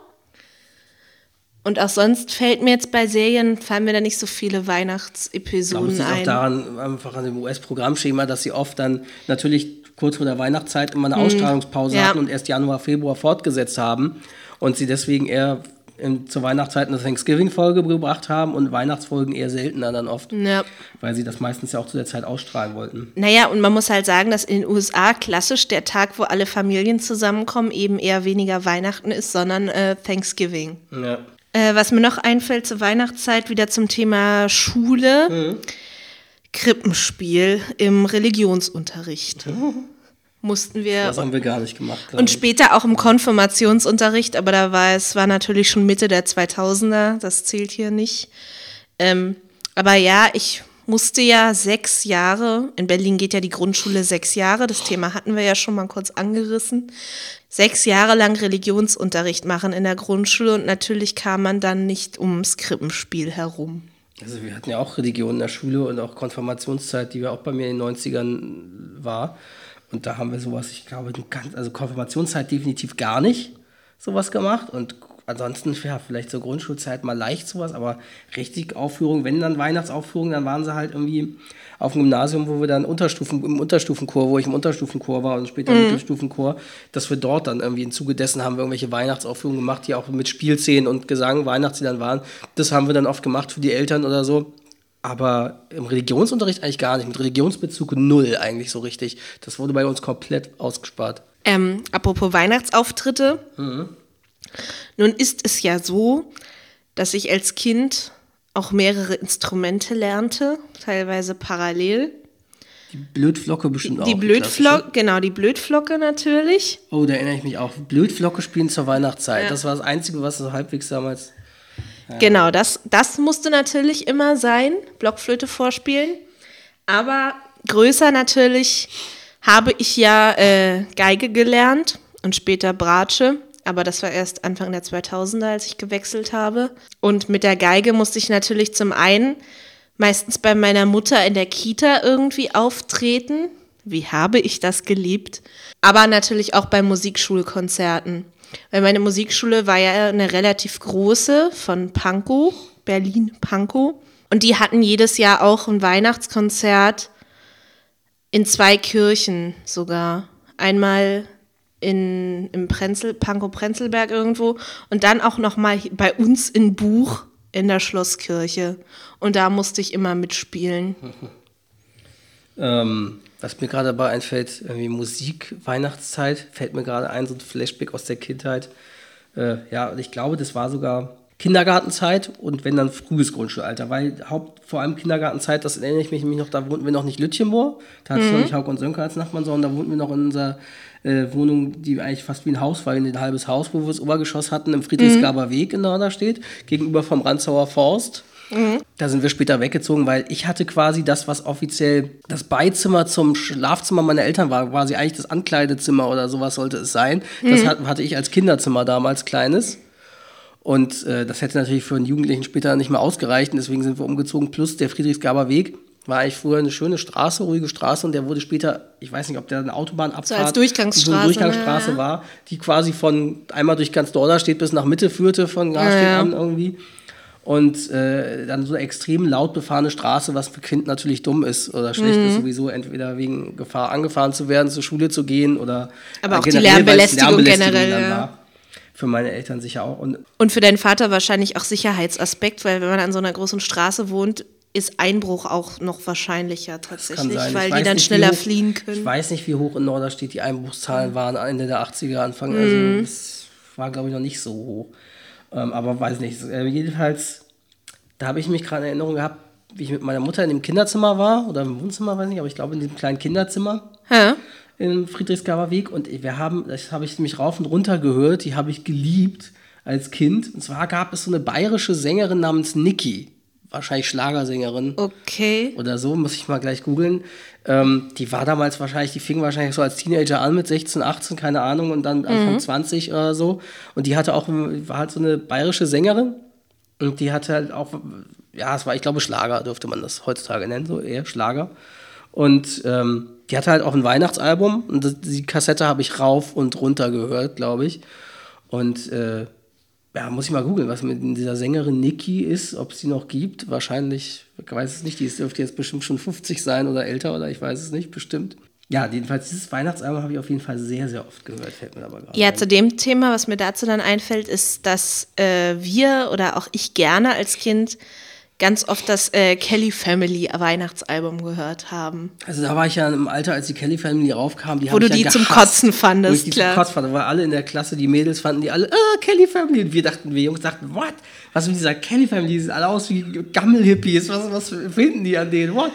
Und auch sonst fällt mir jetzt bei Serien, fallen mir da nicht so viele Weihnachtsepisoden ein. liegt auch daran, einfach an dem US-Programmschema, dass sie oft dann natürlich kurz vor der Weihnachtszeit immer eine Ausstrahlungspause Mhm. Ja. hatten und erst Januar, Februar fortgesetzt haben und sie deswegen eher in, zur Weihnachtszeit eine Thanksgiving-Folge gebracht haben und Weihnachtsfolgen eher seltener dann oft, Ja. weil sie das meistens ja auch zu der Zeit ausstrahlen wollten. Naja, und man muss halt sagen, dass in den USA klassisch der Tag, wo alle Familien zusammenkommen, eben eher weniger Weihnachten ist, sondern äh, Thanksgiving. Ja. Äh, was mir noch einfällt zur Weihnachtszeit, wieder zum Thema Schule. Mhm. Krippenspiel im Religionsunterricht. Mussten wir. Das haben wir gar nicht gemacht. Und ich. später auch im Konfirmationsunterricht, aber da war es war natürlich schon Mitte der 2000er, das zählt hier nicht. Ähm, aber ja, ich musste ja sechs Jahre, in Berlin geht ja die Grundschule sechs Jahre, das Thema hatten wir ja schon mal kurz angerissen, sechs Jahre lang Religionsunterricht machen in der Grundschule und natürlich kam man dann nicht ums Krippenspiel herum. Also wir hatten ja auch Religion in der Schule und auch Konfirmationszeit, die ja auch bei mir in den 90ern war. Und da haben wir sowas, ich glaube, also Konfirmationszeit definitiv gar nicht sowas gemacht. Und ansonsten, ja, vielleicht zur Grundschulzeit mal leicht sowas, aber richtig Aufführung, wenn dann Weihnachtsaufführung, dann waren sie halt irgendwie auf dem Gymnasium, wo wir dann Unterstufen, im Unterstufenchor, wo ich im Unterstufenchor war und später im Mittelstufenchor, dass wir dort dann irgendwie im Zuge dessen haben wir irgendwelche Weihnachtsaufführungen gemacht, die auch mit Spielszenen und Gesang, Weihnachtsliedern waren. Das haben wir dann oft gemacht für die Eltern oder so. Aber im Religionsunterricht eigentlich gar nicht. Mit Religionsbezug null eigentlich so richtig. Das wurde bei uns komplett ausgespart. Ähm, apropos Weihnachtsauftritte. Nun ist es ja so, dass ich als Kind auch mehrere Instrumente lernte, teilweise parallel. Die Blödflocke bestimmt auch. Die Blödflocke, genau, die Blödflocke natürlich. Oh, da erinnere ich mich auch. Blödflocke spielen zur Weihnachtszeit. Ja. Das war das Einzige, was so halbwegs damals. Genau, das, das musste natürlich immer sein, Blockflöte vorspielen. Aber größer natürlich habe ich ja äh, Geige gelernt und später Bratsche. Aber das war erst Anfang der 2000er, als ich gewechselt habe. Und mit der Geige musste ich natürlich zum einen meistens bei meiner Mutter in der Kita irgendwie auftreten. Wie habe ich das geliebt? Aber natürlich auch bei Musikschulkonzerten. Weil meine Musikschule war ja eine relativ große von Pankow, Berlin-Pankow. Und die hatten jedes Jahr auch ein Weihnachtskonzert in zwei Kirchen sogar. Einmal in, im Prenzel, Pankow-Prenzlberg irgendwo und dann auch noch mal bei uns in Buch in der Schlosskirche. Und da musste ich immer mitspielen. Ähm, was mir gerade dabei einfällt, irgendwie Musik, Weihnachtszeit, fällt mir gerade ein, so ein Flashback aus der Kindheit. Äh, ja, und ich glaube, das war sogar Kindergartenzeit und wenn dann frühes Grundschulalter, weil Haupt, vor allem Kindergartenzeit, das erinnere ich mich noch, da wohnten wir noch nicht Lütchenmoor, da hatten wir noch nicht Hauk und Sönke als Nachbarn, sondern da wohnten wir noch in unserer äh, Wohnung, die eigentlich fast wie ein Haus war, ein halbes Haus, wo wir das Obergeschoss hatten, im Friedrichsgaber Weg in Norderstedt, gegenüber vom Ranzauer Forst. Da sind wir später weggezogen, weil ich hatte quasi das, was offiziell das Beizimmer zum Schlafzimmer meiner Eltern war, quasi eigentlich das Ankleidezimmer oder sowas sollte es sein. Das hat, hatte ich als Kinderzimmer damals kleines. Und äh, das hätte natürlich für einen Jugendlichen später nicht mehr ausgereicht. Und deswegen sind wir umgezogen. Plus der Friedrichsgaber Weg war eigentlich früher eine schöne Straße, ruhige Straße. Und der wurde später, ich weiß nicht, ob der eine Autobahnabfahrt, So als Durchgangsstraße, so eine Durchgangsstraße ne? war, die quasi von einmal durch ganz Dorderstedt bis nach Mitte führte, von Garstedt Ja, ja. an irgendwie. Und äh, dann so eine extrem laut befahrene Straße, was für Kind natürlich dumm ist oder schlecht Mhm. ist, sowieso entweder wegen Gefahr angefahren zu werden, zur Schule zu gehen oder Aber auch die generell, weil es Lärmbelästigung generell, ja. war. Für meine Eltern sicher auch. Und Und für deinen Vater wahrscheinlich auch Sicherheitsaspekt, weil wenn man an so einer großen Straße wohnt, ist Einbruch auch noch wahrscheinlicher tatsächlich, sein. weil Ich die dann nicht, schneller hoch, fliehen Ich können. weiß nicht, wie hoch in Norderstedt die Einbruchszahlen waren Ende der 80er, Anfang. Mhm. Also es war, glaube ich, noch nicht so hoch. Ähm, aber weiß nicht. Äh, jedenfalls, da habe ich mich gerade in Erinnerung gehabt, wie ich mit meiner Mutter in dem Kinderzimmer war oder im Wohnzimmer, weiß nicht, aber ich glaube in diesem kleinen Kinderzimmer Hä? im Friedrichsgaber Weg und wir haben, das habe ich mich rauf und runter gehört, die habe ich geliebt als Kind. Und zwar gab es so eine bayerische Sängerin namens Niki, wahrscheinlich Schlagersängerin Okay. oder so, muss ich mal gleich googeln. Ähm, die war damals wahrscheinlich, die fing wahrscheinlich so als Teenager an mit 16, 18, keine Ahnung, und dann Anfang 20 oder so. Und die hatte auch, war halt so eine bayerische Sängerin. Und die hatte halt auch, ja, es war, ich glaube, Schlager dürfte man das heutzutage nennen, so eher Schlager. Und ähm, die hatte halt auch ein Weihnachtsalbum und die Kassette habe ich rauf und runter gehört, glaube ich. Und äh, ja, muss ich mal googeln, was mit dieser Sängerin Nikki ist, ob es die noch gibt. Wahrscheinlich, ich weiß es nicht, die dürfte jetzt bestimmt schon 50 sein oder älter oder ich weiß es nicht, bestimmt. Ja, jedenfalls dieses Weihnachtsalbum habe ich auf jeden Fall sehr, sehr oft gehört, fällt mir aber gerade Ja, ein. zu dem Thema, was mir dazu dann einfällt, ist, dass äh, wir oder auch ich gerne als Kind ganz oft das äh, Kelly Family Weihnachtsalbum gehört haben. Also da war ich ja im Alter, als die Kelly Family raufkam, die Wo du ich ja die zum gehasst. Kotzen fandest, Wo ich die klar. zum Kotzen fand, weil alle in der Klasse, die Mädels fanden die alle, ah, Kelly Family. Und wir dachten, wir Jungs dachten, what? Was mit dieser Kelly Family? Die sehen alle aus wie Gammelhippies. Was, was finden die an denen? What?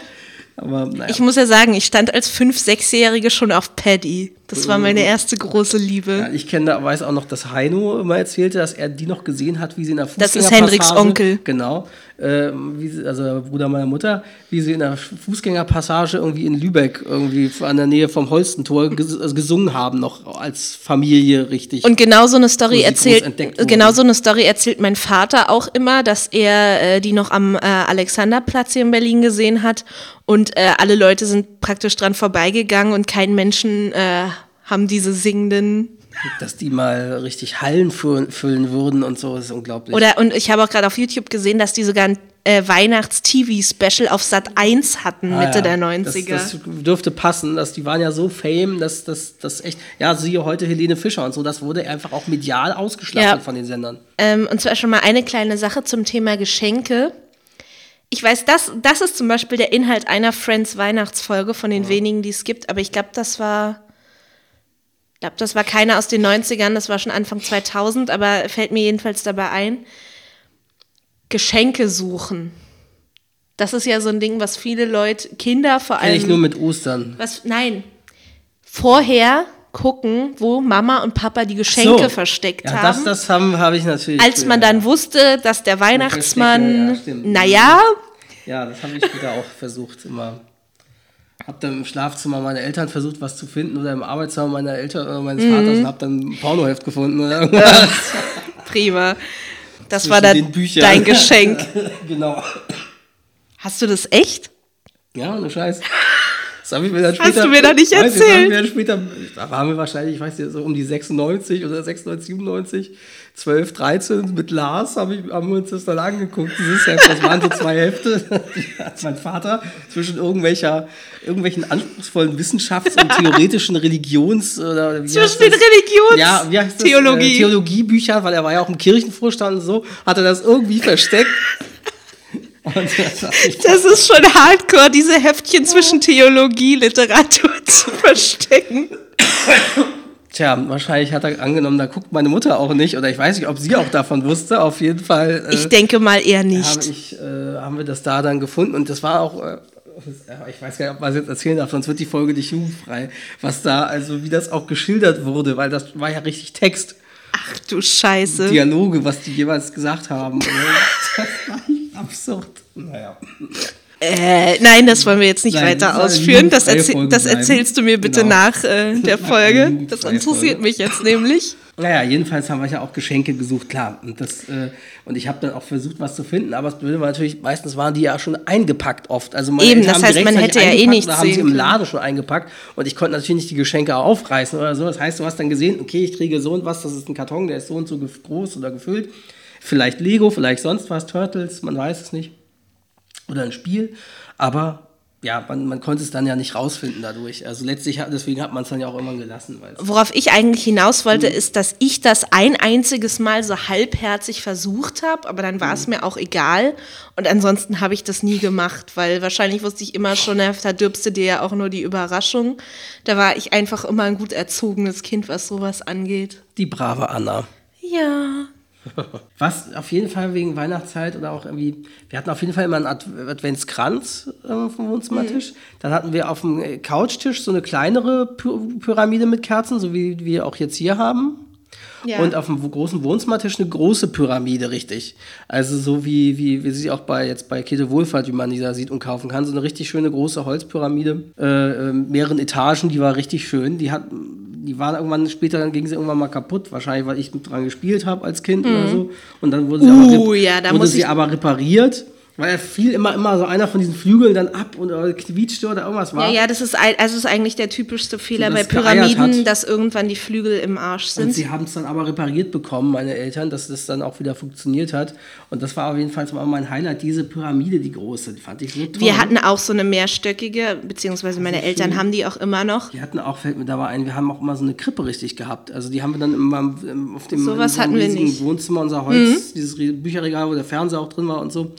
Aber naja. Ich muss ja sagen, ich stand als 5-, 6-Jährige schon auf Paddy. Das war meine erste große Liebe. Ja, ich kenne weiß auch noch, dass Heino immer erzählte, dass er die noch gesehen hat, wie sie in der Das ist Fußgängerpassage- Hendriks Onkel. Genau. Äh, sie, also der Bruder meiner Mutter, wie sie in der Fußgängerpassage irgendwie in Lübeck, irgendwie an der Nähe vom Holstentor also gesungen haben, noch als Familie richtig. Und genau so eine Story erzählt, wurden. genau so eine Story erzählt mein Vater auch immer, dass er äh, die noch am äh, Alexanderplatz hier in Berlin gesehen hat und äh, alle Leute sind praktisch dran vorbeigegangen und kein Menschen äh, haben diese singenden dass die mal richtig Hallen fü- füllen würden und so, ist unglaublich. oder und ich habe auch gerade auf YouTube gesehen, dass die sogar ein äh, Weihnachts-TV-Special auf Sat 1 hatten Ah, Mitte ja. der 90er. Das, das dürfte passen, dass die waren ja so fame, dass das dass echt, ja, siehe heute Helene Fischer und so, das wurde einfach auch medial ausgeschlachtet Ja. von den Sendern. Ähm, und zwar schon mal eine kleine Sache zum Thema Geschenke. Ich weiß, das, das ist zum Beispiel der Inhalt einer Friends Weihnachtsfolge von den wenigen, die es gibt, aber ich glaube, das war. Ich glaube, das war keine aus den 90ern, das war schon Anfang 2000, aber fällt mir jedenfalls dabei ein. Geschenke suchen. Das ist ja so ein Ding, was viele Leute, Kinder vor allem. nur mit Ostern. was, nein. Vorher gucken, wo Mama und Papa die Geschenke So. versteckt ja, haben. das, das habe ich natürlich. Als man dann wusste, dass der Weihnachtsmann, ja, stimmt. naja, Ja, das habe ich später auch versucht immer. Hab dann im Schlafzimmer meiner Eltern versucht, was zu finden oder im Arbeitszimmer meiner Eltern oder meines Vaters und hab dann ein Pornoheft gefunden oder irgendwas. prima. Das Zwischen war dann dein Geschenk. genau. Hast du das echt? Ja, ohne Scheiß. Das habe ich mir dann später. du mir doch nicht erzählt. dann später, da waren wir wahrscheinlich, ich weiß nicht, so um die 96 oder 96, 97, 12, 13. Mit Lars hab ich, haben wir uns das dann angeguckt. Dieses Heft, das waren so zwei Hefte. Hat mein Vater zwischen irgendwelcher, irgendwelchen anspruchsvollen Wissenschafts- und theoretischen Religions- oder wie Zwischen den? Religions ja, wie heißt das? Theologie. Äh, Theologiebücher, weil er war ja auch im Kirchenvorstand und so, hat er das irgendwie versteckt. Das ist schon hardcore, diese Heftchen zwischen Theologie, Literatur zu verstecken. Tja, wahrscheinlich hat er angenommen, da guckt meine Mutter auch nicht. Oder ich weiß nicht, ob sie auch davon wusste. Auf jeden Fall äh, Ich denke mal eher nicht. ich, äh, haben wir das da dann gefunden. Und das war auch, äh, ich weiß gar nicht, ob man es jetzt erzählen darf, sonst wird die Folge nicht jugendfrei. Was da, also wie das auch geschildert wurde, weil das war ja richtig Text. Ach du Scheiße. Dialoge, was die jeweils gesagt haben. das war absurd. Naja. Äh, nein, das wollen wir jetzt nicht Nein, das weiter eine ausführen. Das, erzähl das erzählst du mir bitte Genau. nach äh, der Das Folge. Das interessiert Folge. mich jetzt nämlich. Naja, jedenfalls haben wir ja auch Geschenke gesucht, klar. Und, das, äh, und ich habe dann auch versucht, was zu finden, aber das Blöde war natürlich, meistens waren die ja schon eingepackt oft. Also Eben, Eltern das haben heißt, man hätte ja eh nichts oder haben sie sehen im. Laden schon eingepackt und ich konnte natürlich nicht die Geschenke auch aufreißen oder so. Das heißt, du hast dann gesehen, okay, ich kriege so und was, das ist ein Karton, der ist so und so groß oder gefüllt. Vielleicht Lego, vielleicht sonst was, Turtles, man weiß es nicht. Oder ein Spiel, aber ja, man, man konnte es dann ja nicht rausfinden dadurch. Also letztlich, hat, deswegen hat man es dann ja auch immer gelassen. Worauf ich eigentlich hinaus wollte, Mhm. ist, dass ich das ein einziges Mal so halbherzig versucht habe, aber dann war Mhm. es mir auch egal. Und ansonsten habe ich das nie gemacht, weil wahrscheinlich wusste ich immer schon, da du dir ja auch nur die Überraschung. Da war ich einfach immer ein gut erzogenes Kind, was sowas angeht. die brave Anna. Ja. Was auf jeden Fall wegen Weihnachtszeit oder auch irgendwie, wir hatten auf jeden Fall immer einen Ad Adventskranz äh, vom Wohnzimmertisch. Dann hatten wir auf dem äh, Couchtisch so eine kleinere Py Pyramide mit Kerzen, so wie wir auch jetzt hier haben. Ja. Und auf dem großen Wohnzimmertisch eine große Pyramide, richtig. Also so wie, wie, wie sie auch bei jetzt bei Käthe Wohlfahrt, wie man die da sieht und kaufen kann. So eine richtig schöne große Holzpyramide, äh, äh, mehreren Etagen, die war richtig schön. Die hat, die war irgendwann später, dann ging sie irgendwann mal kaputt, wahrscheinlich weil ich dran gespielt habe als Kind oder so. Und dann wurde sie, Uh, aber, ja, da wurde sie aber repariert. Weil er fiel immer, immer so einer von diesen Flügeln dann ab und oder quietschte oder irgendwas war. Ja, ja, das ist, also ist eigentlich der typischste Fehler So, bei Pyramiden, dass irgendwann die Flügel im Arsch Und sind. sie haben es dann aber repariert bekommen, meine Eltern, dass das dann auch wieder funktioniert hat. Und das war auf jeden Fall mein Highlight, diese Pyramide, die große, die fand ich so toll. Wir hatten auch so eine mehrstöckige, beziehungsweise meine ist Eltern schön. haben die auch immer noch. Die hatten auch, fällt mir da mal ein, wir haben auch immer so eine Krippe richtig gehabt. Also die haben wir dann immer im- auf dem so wir. Mhm. Wohnzimmer, unser Holz, dieses Rie- Bücherregal, wo der Fernseher auch drin war und so,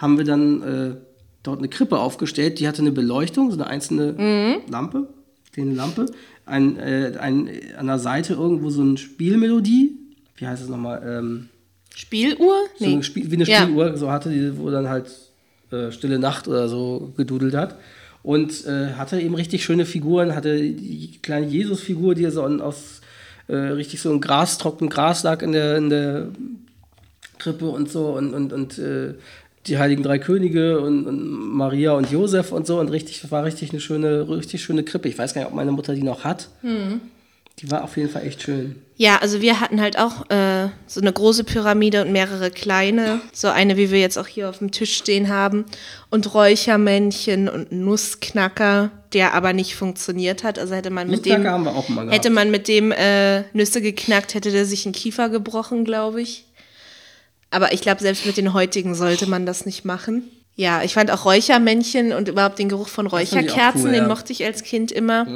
haben wir dann äh, dort eine Krippe aufgestellt. Die hatte eine Beleuchtung, so eine einzelne Mhm. Lampe, kleine Lampe. Ein, äh, ein, an der Seite irgendwo so eine Spielmelodie. Wie heißt es nochmal? Ähm, Spieluhr? so Nee. Spiel, wie eine Ja. Spieluhr, so hatte die, wo dann halt äh, Stille Nacht oder so gedudelt hat. Und äh, hatte eben richtig schöne Figuren, hatte die kleine Jesus-Figur, die so aus äh, richtig so ein Gras, trockenen Gras lag in der, in der Krippe und so und, und, und äh, die Heiligen Drei Könige und, und Maria und Josef und so und richtig, war richtig eine schöne, richtig schöne Krippe. Ich weiß gar nicht, ob meine Mutter die noch hat. Hm. Die war auf jeden Fall echt schön. Ja, also wir hatten halt auch äh, so eine große Pyramide und mehrere kleine. So eine, wie wir jetzt auch hier auf dem Tisch stehen haben. Und Räuchermännchen und Nussknacker, der aber nicht funktioniert hat. Also hätte man mit dem, haben wir auch gehabt. hätte man mit dem äh, Nüsse geknackt, hätte der sich einen Kiefer gebrochen, glaube ich. Aber ich glaube, selbst mit den heutigen sollte man das nicht machen. Ja, ich fand auch Räuchermännchen und überhaupt den Geruch von Räucherkerzen, cool, den ja. mochte ich als Kind immer.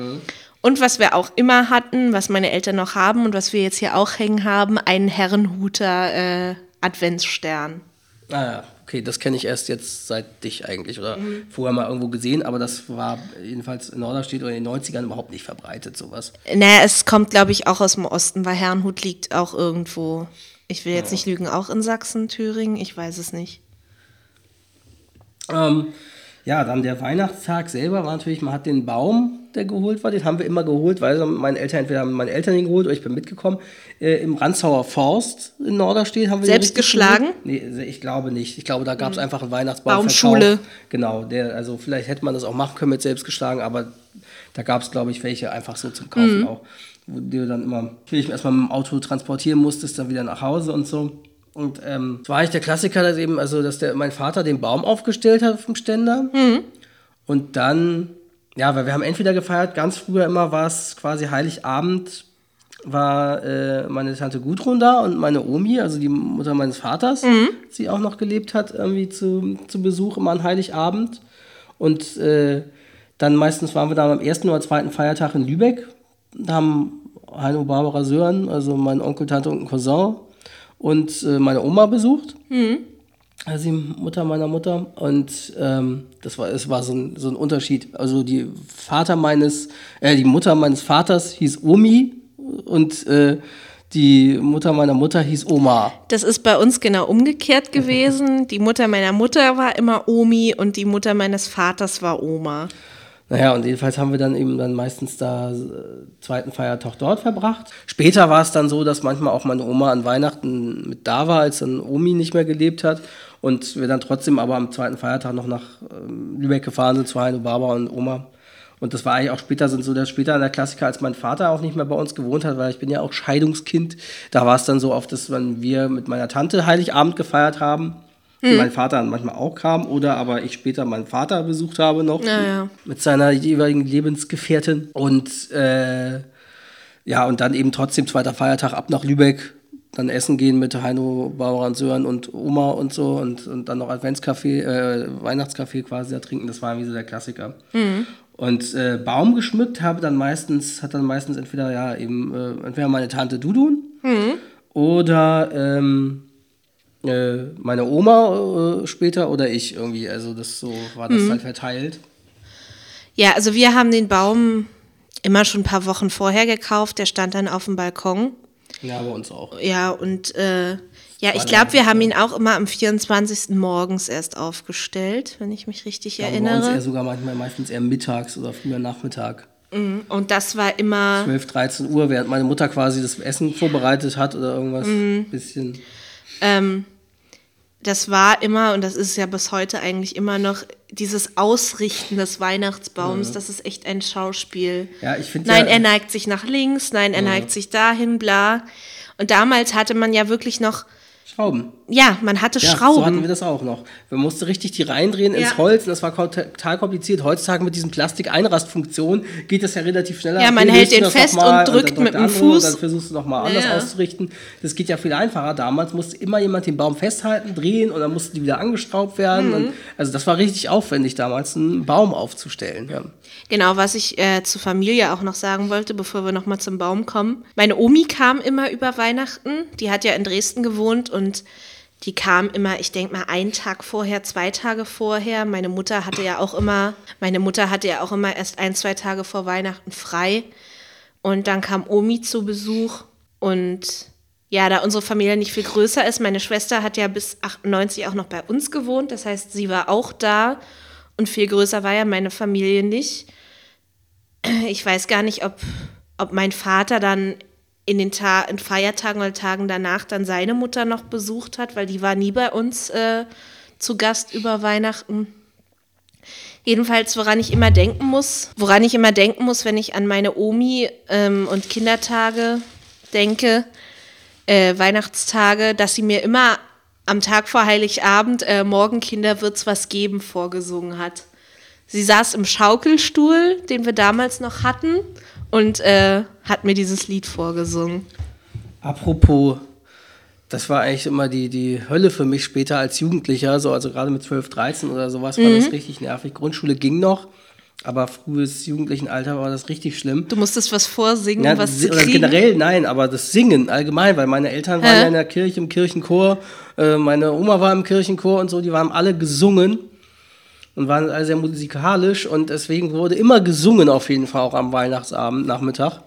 Und was wir auch immer hatten, was meine Eltern noch haben und was wir jetzt hier auch hängen haben, einen Herrenhuter äh, Adventsstern. Ah ja, okay, das kenne ich erst jetzt seit dich eigentlich oder Mhm. vorher mal irgendwo gesehen, aber das war jedenfalls in Norderstedt oder in den 90ern überhaupt nicht verbreitet, sowas. Naja, es kommt, glaube ich, auch aus dem Osten, weil Herrenhut liegt auch irgendwo. Ich will jetzt nicht lügen, auch in Sachsen, Thüringen, ich weiß es nicht. Ähm, ja, dann der Weihnachtstag selber war natürlich, man hat den Baum, der geholt war, den haben wir immer geholt, weil so meine Eltern, entweder haben meine Eltern den geholt oder ich bin mitgekommen. Äh, Im Ranzauer Forst in Norderstedt haben wir Selbst geschlagen? geholt. Nee, ich glaube nicht. Ich glaube, da gab es einfach einen Weihnachtsbaum. Baumschule. Genau, der, also vielleicht hätte man das auch machen können mit selbst geschlagen, aber da gab es, glaube ich, welche einfach so zum Kaufen auch. Wo du dann immer natürlich erstmal mit dem Auto transportieren musstest, dann wieder nach Hause und so. Und ähm, es war eigentlich der Klassiker, dass eben, also dass der, mein Vater den Baum aufgestellt hat auf dem Ständer. Und dann, ja, weil wir haben entweder gefeiert, ganz früher immer war es quasi Heiligabend, war äh, meine Tante Gudrun da und meine Omi, also die Mutter meines Vaters, die auch noch gelebt hat, irgendwie zu, zu Besuch immer an Heiligabend. Und äh, dann meistens waren wir da am ersten oder zweiten Feiertag in Lübeck. Da haben Heino Barbara Sören, also mein Onkel, Tante und ein Cousin und äh, meine Oma besucht. Also die Mutter meiner Mutter. Und ähm, das war, es war so ein, so ein Unterschied. Also die Vater meines, äh, die Mutter meines Vaters hieß Omi und äh, die Mutter meiner Mutter hieß Oma. Das ist bei uns genau umgekehrt gewesen. Die Mutter meiner Mutter war immer Omi und die Mutter meines Vaters war Oma. Naja, und jedenfalls haben wir dann eben dann meistens da äh, zweiten Feiertag dort verbracht. Später war es dann so, dass manchmal auch meine Oma an Weihnachten mit da war, als dann Omi nicht mehr gelebt hat. Und wir dann trotzdem aber am zweiten Feiertag noch nach ähm, Lübeck gefahren sind zu Heino Barbara und Oma. Und das war eigentlich auch später, sind so der später in der Klassiker, als mein Vater auch nicht mehr bei uns gewohnt hat, weil ich bin ja auch Scheidungskind. Da war es dann so oft, dass wenn wir mit meiner Tante Heiligabend gefeiert haben, Hm. mein Vater manchmal auch kam oder aber ich später meinen Vater besucht habe noch Ja, ja. mit seiner jeweiligen Lebensgefährtin und äh, ja und dann eben trotzdem zweiter Feiertag ab nach Lübeck dann essen gehen mit Heino, Barbara und Sören und Oma und so und, und dann noch Adventskaffee, äh, Weihnachtskaffee quasi da trinken, das war irgendwie so der Klassiker. Und äh, Baum geschmückt habe dann meistens, hat dann meistens entweder ja eben, äh, entweder meine Tante Dudun oder ähm, äh, meine Oma äh, später oder ich irgendwie. Also das so war das halt verteilt. Ja, also wir haben den Baum immer schon ein paar Wochen vorher gekauft. Der stand dann auf dem Balkon. Ja, bei uns auch. Ja, und äh, ja, ich glaube, wir haben ihn auch immer am 24. morgens erst aufgestellt, wenn ich mich richtig Ja, bei uns eher erinnere. sogar manchmal meistens eher mittags oder früher Nachmittag. Und das war immer, 12, 13 Uhr, während meine Mutter quasi das Essen vorbereitet hat oder irgendwas. Bisschen. ähm, das war immer, und das ist ja bis heute eigentlich immer noch, dieses Ausrichten des Weihnachtsbaums, das ist echt ein Schauspiel. Ja, ich finde Nein, ja, er neigt sich nach links, nein, er neigt sich dahin, bla. Und damals hatte man ja wirklich noch Schrauben. Ja, man hatte Ja, Schrauben. so hatten wir das auch noch. Man musste richtig die reindrehen ins Ja. Holz und das war total kompliziert. Heutzutage mit diesen Plastik-Einrastfunktionen geht das ja relativ schneller. Ja, man hält den fest mal und drückt drückt mit dem andere Fuß. Und dann versuchst du nochmal anders Ja. auszurichten. Das geht ja viel einfacher. Damals musste immer jemand den Baum festhalten, drehen und dann mussten die wieder angeschraubt werden. Mhm. Und, also das war richtig aufwendig damals, einen Baum aufzustellen. Ja. Genau, was ich äh, zur Familie auch noch sagen wollte, bevor wir nochmal zum Baum kommen. Meine Omi kam immer über Weihnachten. Die hat ja in Dresden gewohnt und die kam immer, ich denke mal, einen Tag vorher, zwei Tage vorher. Meine Mutter hatte ja auch immer, meine Mutter hatte ja auch immer erst ein, zwei Tage vor Weihnachten frei. Und dann kam Omi zu Besuch und ja, da unsere Familie nicht viel größer ist, meine Schwester hat ja bis 98 auch noch bei uns gewohnt, das heißt, sie war auch da und viel größer war ja meine Familie nicht. Ich weiß gar nicht, ob, ob mein Vater dann in den Ta in Feiertagen oder Tagen danach dann seine Mutter noch besucht hat, weil die war nie bei uns äh, zu Gast über Weihnachten. Jedenfalls, woran ich immer denken muss, woran ich immer denken muss, wenn ich an meine Omi ähm, und Kindertage denke, äh, Weihnachtstage, dass sie mir immer am Tag vor Heiligabend äh, Morgen Kinder wird's was geben vorgesungen hat. Sie saß im Schaukelstuhl, den wir damals noch hatten, und äh, hat mir dieses Lied vorgesungen. Apropos, das war eigentlich immer die, die Hölle für mich später als Jugendlicher, so, also gerade mit 12, 13 oder sowas, war Mhm. das richtig nervig. Grundschule ging noch, aber frühes jugendlichen Alter war das richtig schlimm. Du musstest was vorsingen, Ja, was zu kriegen. generell nein, aber das Singen allgemein, weil meine Eltern waren Hä? ja in der Kirche, im Kirchenchor, äh, meine Oma war im Kirchenchor und so, die waren alle gesungen und waren alle sehr musikalisch und deswegen wurde immer gesungen auf jeden Fall auch am Weihnachtsabend, Nachmittag.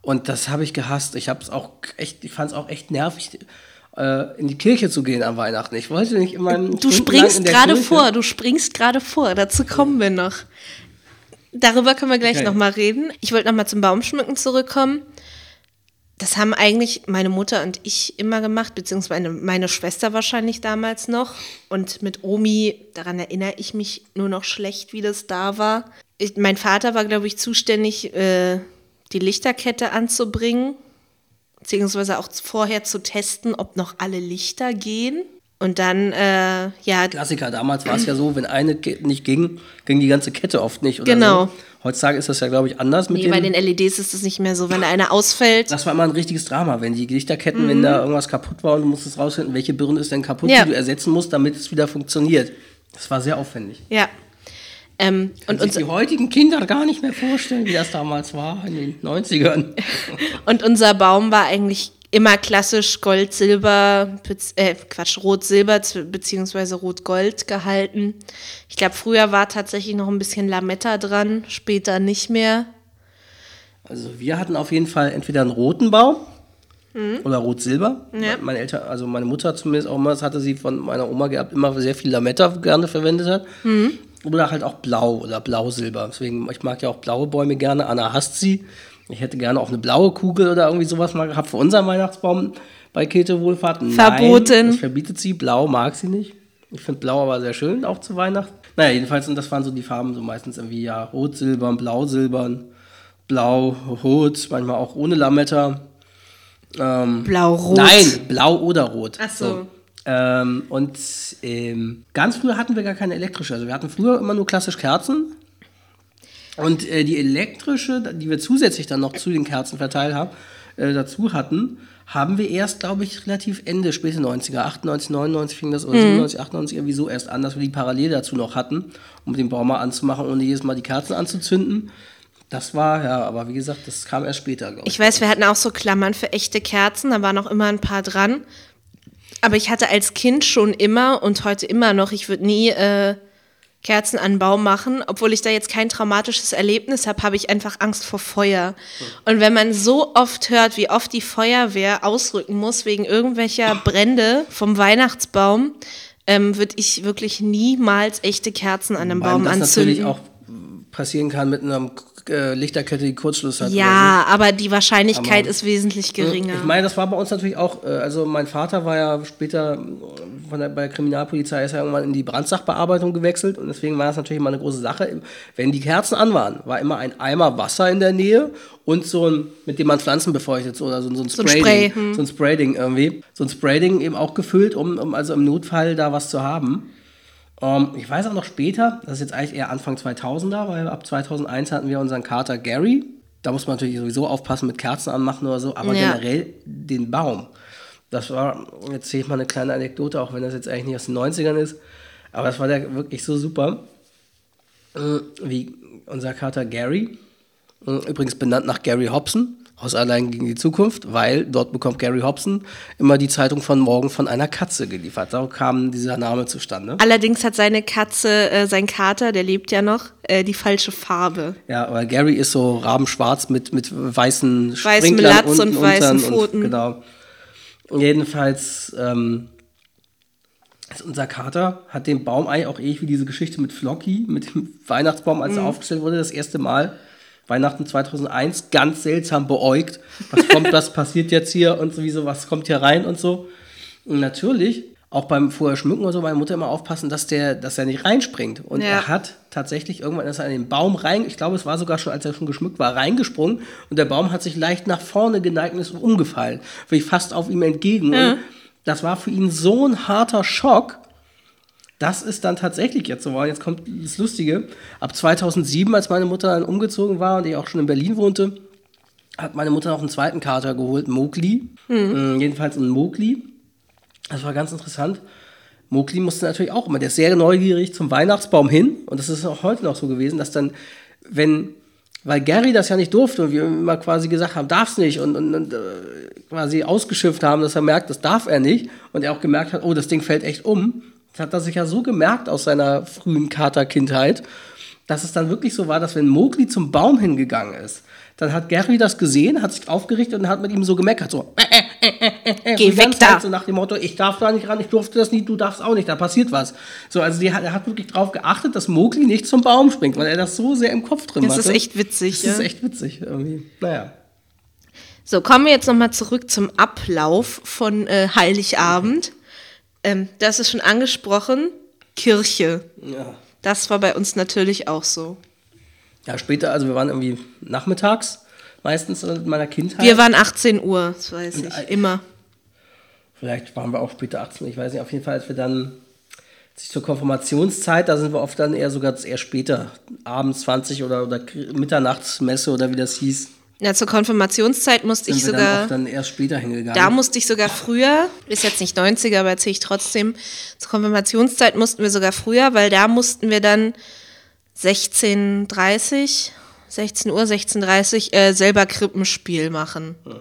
Und das habe ich gehasst. Ich habe es auch echt, ich fand es auch echt nervig, äh, in die Kirche zu gehen am Weihnachten. Ich wollte nicht immer Du springst gerade vor, du springst gerade vor, dazu kommen wir noch. Darüber können wir gleich Okay. noch mal reden. Ich wollte noch mal zum Baumschmücken zurückkommen. Das haben eigentlich meine Mutter und ich immer gemacht, beziehungsweise meine, Schwester wahrscheinlich damals noch. Und mit Omi, daran erinnere ich mich nur noch schlecht, wie das da war. Ich, mein Vater war, glaube ich, zuständig, äh, die Lichterkette anzubringen, beziehungsweise auch vorher zu testen, ob noch alle Lichter gehen. Und dann, äh, ja, Klassiker, damals war es ja so, wenn eine Ke- nicht ging, ging die ganze Kette oft nicht. Oder Genau. So. Heutzutage ist das ja, glaube ich, anders mit Nee, bei den LEDs ist es nicht mehr so. Wenn da einer ausfällt, Das war immer ein richtiges Drama, wenn die Lichterketten, wenn da irgendwas kaputt war und du musstest rausfinden, welche Birne ist denn kaputt, Mhm. Ja. die du ersetzen musst, damit es wieder funktioniert. Das war sehr aufwendig. ja. Ähm, Und und, sich die heutigen Kinder gar nicht mehr vorstellen, wie das damals war in den 90ern. und unser Baum war eigentlich immer klassisch Gold, Silber, äh, Quatsch, Rot, Silber beziehungsweise Rot, Gold gehalten. Ich glaube, früher war tatsächlich noch ein bisschen Lametta dran, später nicht mehr. Also wir hatten auf jeden Fall entweder einen roten Baum oder rot-silber. Mhm. Ja. Meine Eltern, also meine Mutter zumindest auch immer, das hatte sie von meiner Oma gehabt, immer sehr viel Lametta gerne verwendet hat. Mhm. Oder halt auch blau oder blau-silber. Deswegen, ich mag ja auch blaue Bäume gerne. Anna hasst sie. Ich hätte gerne auch eine blaue Kugel oder irgendwie sowas mal gehabt für unseren Weihnachtsbaum bei Käthe Wohlfahrt. Nein, Verboten. das verbietet sie. Blau mag sie nicht. Ich finde blau aber sehr schön, auch zu Weihnachten. Naja, jedenfalls, und das waren so die Farben, so meistens irgendwie ja rot, silbern, blau, rot, manchmal auch ohne Lametta. Ähm, Blau-Rot. Nein, blau oder rot. Ach so. Ähm, und ähm, ganz früher hatten wir gar keine elektrische. Also wir hatten früher immer nur klassisch Kerzen. Und äh, die elektrische, die wir zusätzlich dann noch zu den Kerzen verteilt haben, äh, dazu hatten, haben wir erst, glaube ich, relativ Ende, späte 90er, 98, 99 fing das, oder 97, 98 irgendwie so erst an, dass wir die parallel dazu noch hatten, um den Baum mal anzumachen, ohne jedes Mal die Kerzen anzuzünden. Das war, ja, aber wie gesagt, das kam erst später, glaube ich. Ich weiß, wir hatten auch so Klammern für echte Kerzen, da waren auch immer ein paar dran. Aber ich hatte als Kind schon immer und heute immer noch, ich würde nie äh, Kerzen an den Baum machen, obwohl ich da jetzt kein traumatisches Erlebnis habe, habe ich einfach Angst vor Feuer. Und wenn man so oft hört, wie oft die Feuerwehr ausrücken muss wegen irgendwelcher Brände vom Weihnachtsbaum, ähm, würde ich wirklich niemals echte Kerzen an einem Baum das anzünden. natürlich auch passieren kann mit einer äh, Lichterkette, die Kurzschluss hat. oder so. ja, aber die Wahrscheinlichkeit Aber- ist wesentlich geringer. Ich meine, das war bei uns natürlich auch, äh, also mein Vater war ja später, äh, von der, bei der Kriminalpolizei ist er irgendwann in die Brandsachbearbeitung gewechselt und deswegen war das natürlich immer eine große Sache. Wenn die Kerzen an waren, war immer ein Eimer Wasser in der Nähe und so ein, mit dem man Pflanzen befeuchtet oder so, so ein Spray, so ein, Spray, hm. so ein Sprayding irgendwie. So ein Sprayding eben auch gefüllt, um, um also im Notfall da was zu haben. Um, ähm, ich weiß auch noch später, das ist jetzt eigentlich eher Anfang 2000er, weil ab 2001 hatten wir unseren Kater Gary. Da muss man natürlich sowieso aufpassen mit Kerzen anmachen oder so, aber ja. generell den Baum. Das war, jetzt sehe ich mal eine kleine Anekdote, auch wenn das jetzt eigentlich nicht aus den 90ern ist, aber das war der wirklich so super, äh, wie unser Kater Gary, äh, übrigens benannt nach Gary Hobson, aus Allein gegen die Zukunft, weil dort bekommt Gary Hobson immer die Zeitung von morgen von einer Katze geliefert. So kam dieser Name zustande. Allerdings hat seine Katze, äh, sein Kater, der lebt ja noch, äh, die falsche Farbe. Ja, weil Gary ist so rabenschwarz mit, mit weißen Weißem Latz und weißen Pfoten. Und, genau. Jedenfalls, ähm, unser Kater hat den Baum eigentlich auch ähnlich wie diese Geschichte mit Flocky, mit dem Weihnachtsbaum, als mhm. er aufgestellt wurde, das erste Mal Weihnachten 2001 ganz seltsam beäugt. Was kommt, was passiert jetzt hier und sowieso, was kommt hier rein und so. Und natürlich, auch beim vorher schmücken oder so, meine Mutter immer aufpassen, dass der, dass er nicht reinspringt. Und ja. er hat tatsächlich irgendwann ist er in den Baum rein, ich glaube, es war sogar schon, als er schon geschmückt war, reingesprungen und der Baum hat sich leicht nach vorne geneigt und ist umgefallen. Wirklich fast auf ihm entgegen. Ja. das war für ihn so ein harter Schock, das ist dann tatsächlich jetzt so. Jetzt kommt das Lustige. Ab 2007, als meine Mutter dann umgezogen war und ich auch schon in Berlin wohnte, hat meine Mutter noch einen zweiten Kater geholt, Mowgli. Mhm. jedenfalls einen Mowgli. Das war ganz interessant. Mowgli musste natürlich auch immer, der ist sehr neugierig zum Weihnachtsbaum hin. Und das ist auch heute noch so gewesen, dass dann, wenn, weil Gary das ja nicht durfte und wir immer quasi gesagt haben, darf's nicht und, und, und äh, quasi ausgeschifft haben, dass er merkt, das darf er nicht. Und er auch gemerkt hat, oh, das Ding fällt echt um das hat er sich ja so gemerkt aus seiner frühen Katerkindheit, dass es dann wirklich so war, dass wenn Mowgli zum Baum hingegangen ist, dann hat Gary das gesehen, hat sich aufgerichtet und hat mit ihm so gemeckert, so äh, äh, äh, äh Geh weg da. so nach dem Motto, ich darf da nicht ran, ich durfte das nicht, du darfst auch nicht, da passiert was. So, also die, er hat wirklich darauf geachtet, dass Mowgli nicht zum Baum springt, weil er das so sehr im Kopf drin hat. Das ist echt witzig. Das ja. ist echt witzig irgendwie. Naja. So, kommen wir jetzt nochmal zurück zum Ablauf von äh, Heiligabend. Ähm, das ist schon angesprochen, Kirche. Ja. Das war bei uns natürlich auch so. Ja, später, also wir waren irgendwie nachmittags, meistens in meiner Kindheit. Wir waren 18 Uhr, das weiß ich, Und, immer. Vielleicht waren wir auch später 18 Uhr, ich weiß nicht, auf jeden Fall, als wir dann zur Konfirmationszeit, da sind wir oft dann eher sogar eher später, abends 20 oder, oder Mitternachtsmesse oder wie das hieß. Ja, zur Konfirmationszeit musste Sind ich sogar. Dann, dann erst später hingegangen. Da musste ich sogar früher, ist jetzt nicht 90er, aber erzähle ich trotzdem. Zur Konfirmationszeit mussten wir sogar früher, weil da mussten wir dann 16.30 16 Uhr, 16.30 Uhr äh, selber Krippenspiel machen. Hm.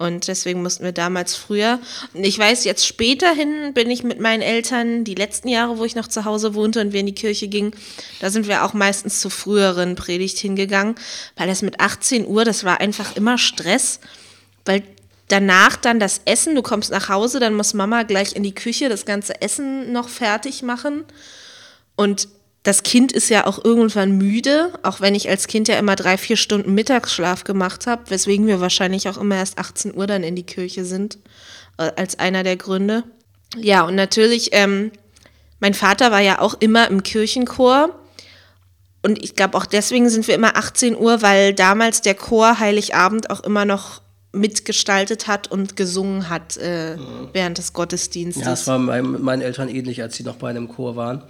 Und deswegen mussten wir damals früher. Und ich weiß, jetzt späterhin bin ich mit meinen Eltern, die letzten Jahre, wo ich noch zu Hause wohnte und wir in die Kirche gingen, da sind wir auch meistens zu früheren Predigt hingegangen, weil das mit 18 Uhr, das war einfach immer Stress, weil danach dann das Essen, du kommst nach Hause, dann muss Mama gleich in die Küche das ganze Essen noch fertig machen. Und das Kind ist ja auch irgendwann müde, auch wenn ich als Kind ja immer drei, vier Stunden Mittagsschlaf gemacht habe, weswegen wir wahrscheinlich auch immer erst 18 Uhr dann in die Kirche sind, äh, als einer der Gründe. Ja, und natürlich, ähm, mein Vater war ja auch immer im Kirchenchor. Und ich glaube, auch deswegen sind wir immer 18 Uhr, weil damals der Chor Heiligabend auch immer noch mitgestaltet hat und gesungen hat äh, mhm. während des Gottesdienstes. Ja, das war bei meinen Eltern ähnlich, als sie noch bei einem Chor waren.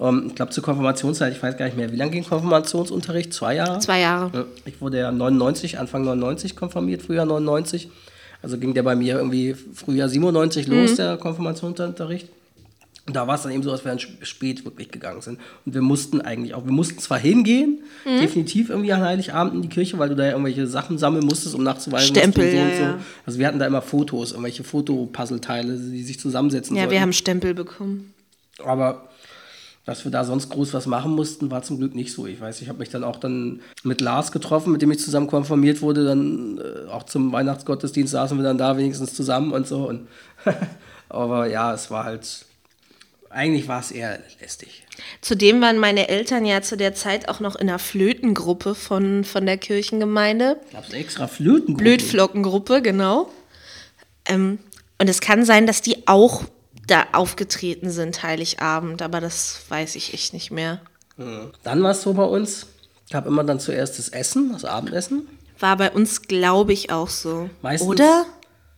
Um, ähm, ich glaube, zur Konfirmationszeit, ich weiß gar nicht mehr, wie lange ging Konfirmationsunterricht? Zwei Jahre? Zwei Jahre. Ja, ich wurde ja 99, Anfang 99 konfirmiert, Frühjahr 99. Also ging der bei mir irgendwie Frühjahr 97 los, mhm. der Konfirmationsunterricht. Und da war es dann eben so, dass wir dann spät wirklich gegangen sind. Und wir mussten eigentlich auch, wir mussten zwar hingehen, mhm. definitiv irgendwie an Heiligabend in die Kirche, weil du da ja irgendwelche Sachen sammeln musstest, um nachzuweisen, Stempel, so ja, so. Ja. Also wir hatten da immer Fotos, irgendwelche Fotopuzzleteile, die sich zusammensetzen Ja, sollten. wir haben Stempel bekommen. Aber dass wir da sonst groß was machen mussten, war zum Glück nicht so. Ich weiß, ich habe mich dann auch dann mit Lars getroffen, mit dem ich zusammen konfirmiert wurde. Dann äh, auch zum Weihnachtsgottesdienst saßen wir dann da wenigstens zusammen und so. Und Aber ja, es war halt, eigentlich war es eher lästig. Zudem waren meine Eltern ja zu der Zeit auch noch in einer Flötengruppe von, von der Kirchengemeinde. Gab es extra Flötengruppe? Blödflockengruppe, genau. Ähm, und es kann sein, dass die auch da aufgetreten sind, Heiligabend, aber das weiß ich echt nicht mehr. Dann war es so bei uns, gab immer dann zuerst das Essen, das Abendessen. War bei uns, glaube ich, auch so. Meistens- Oder?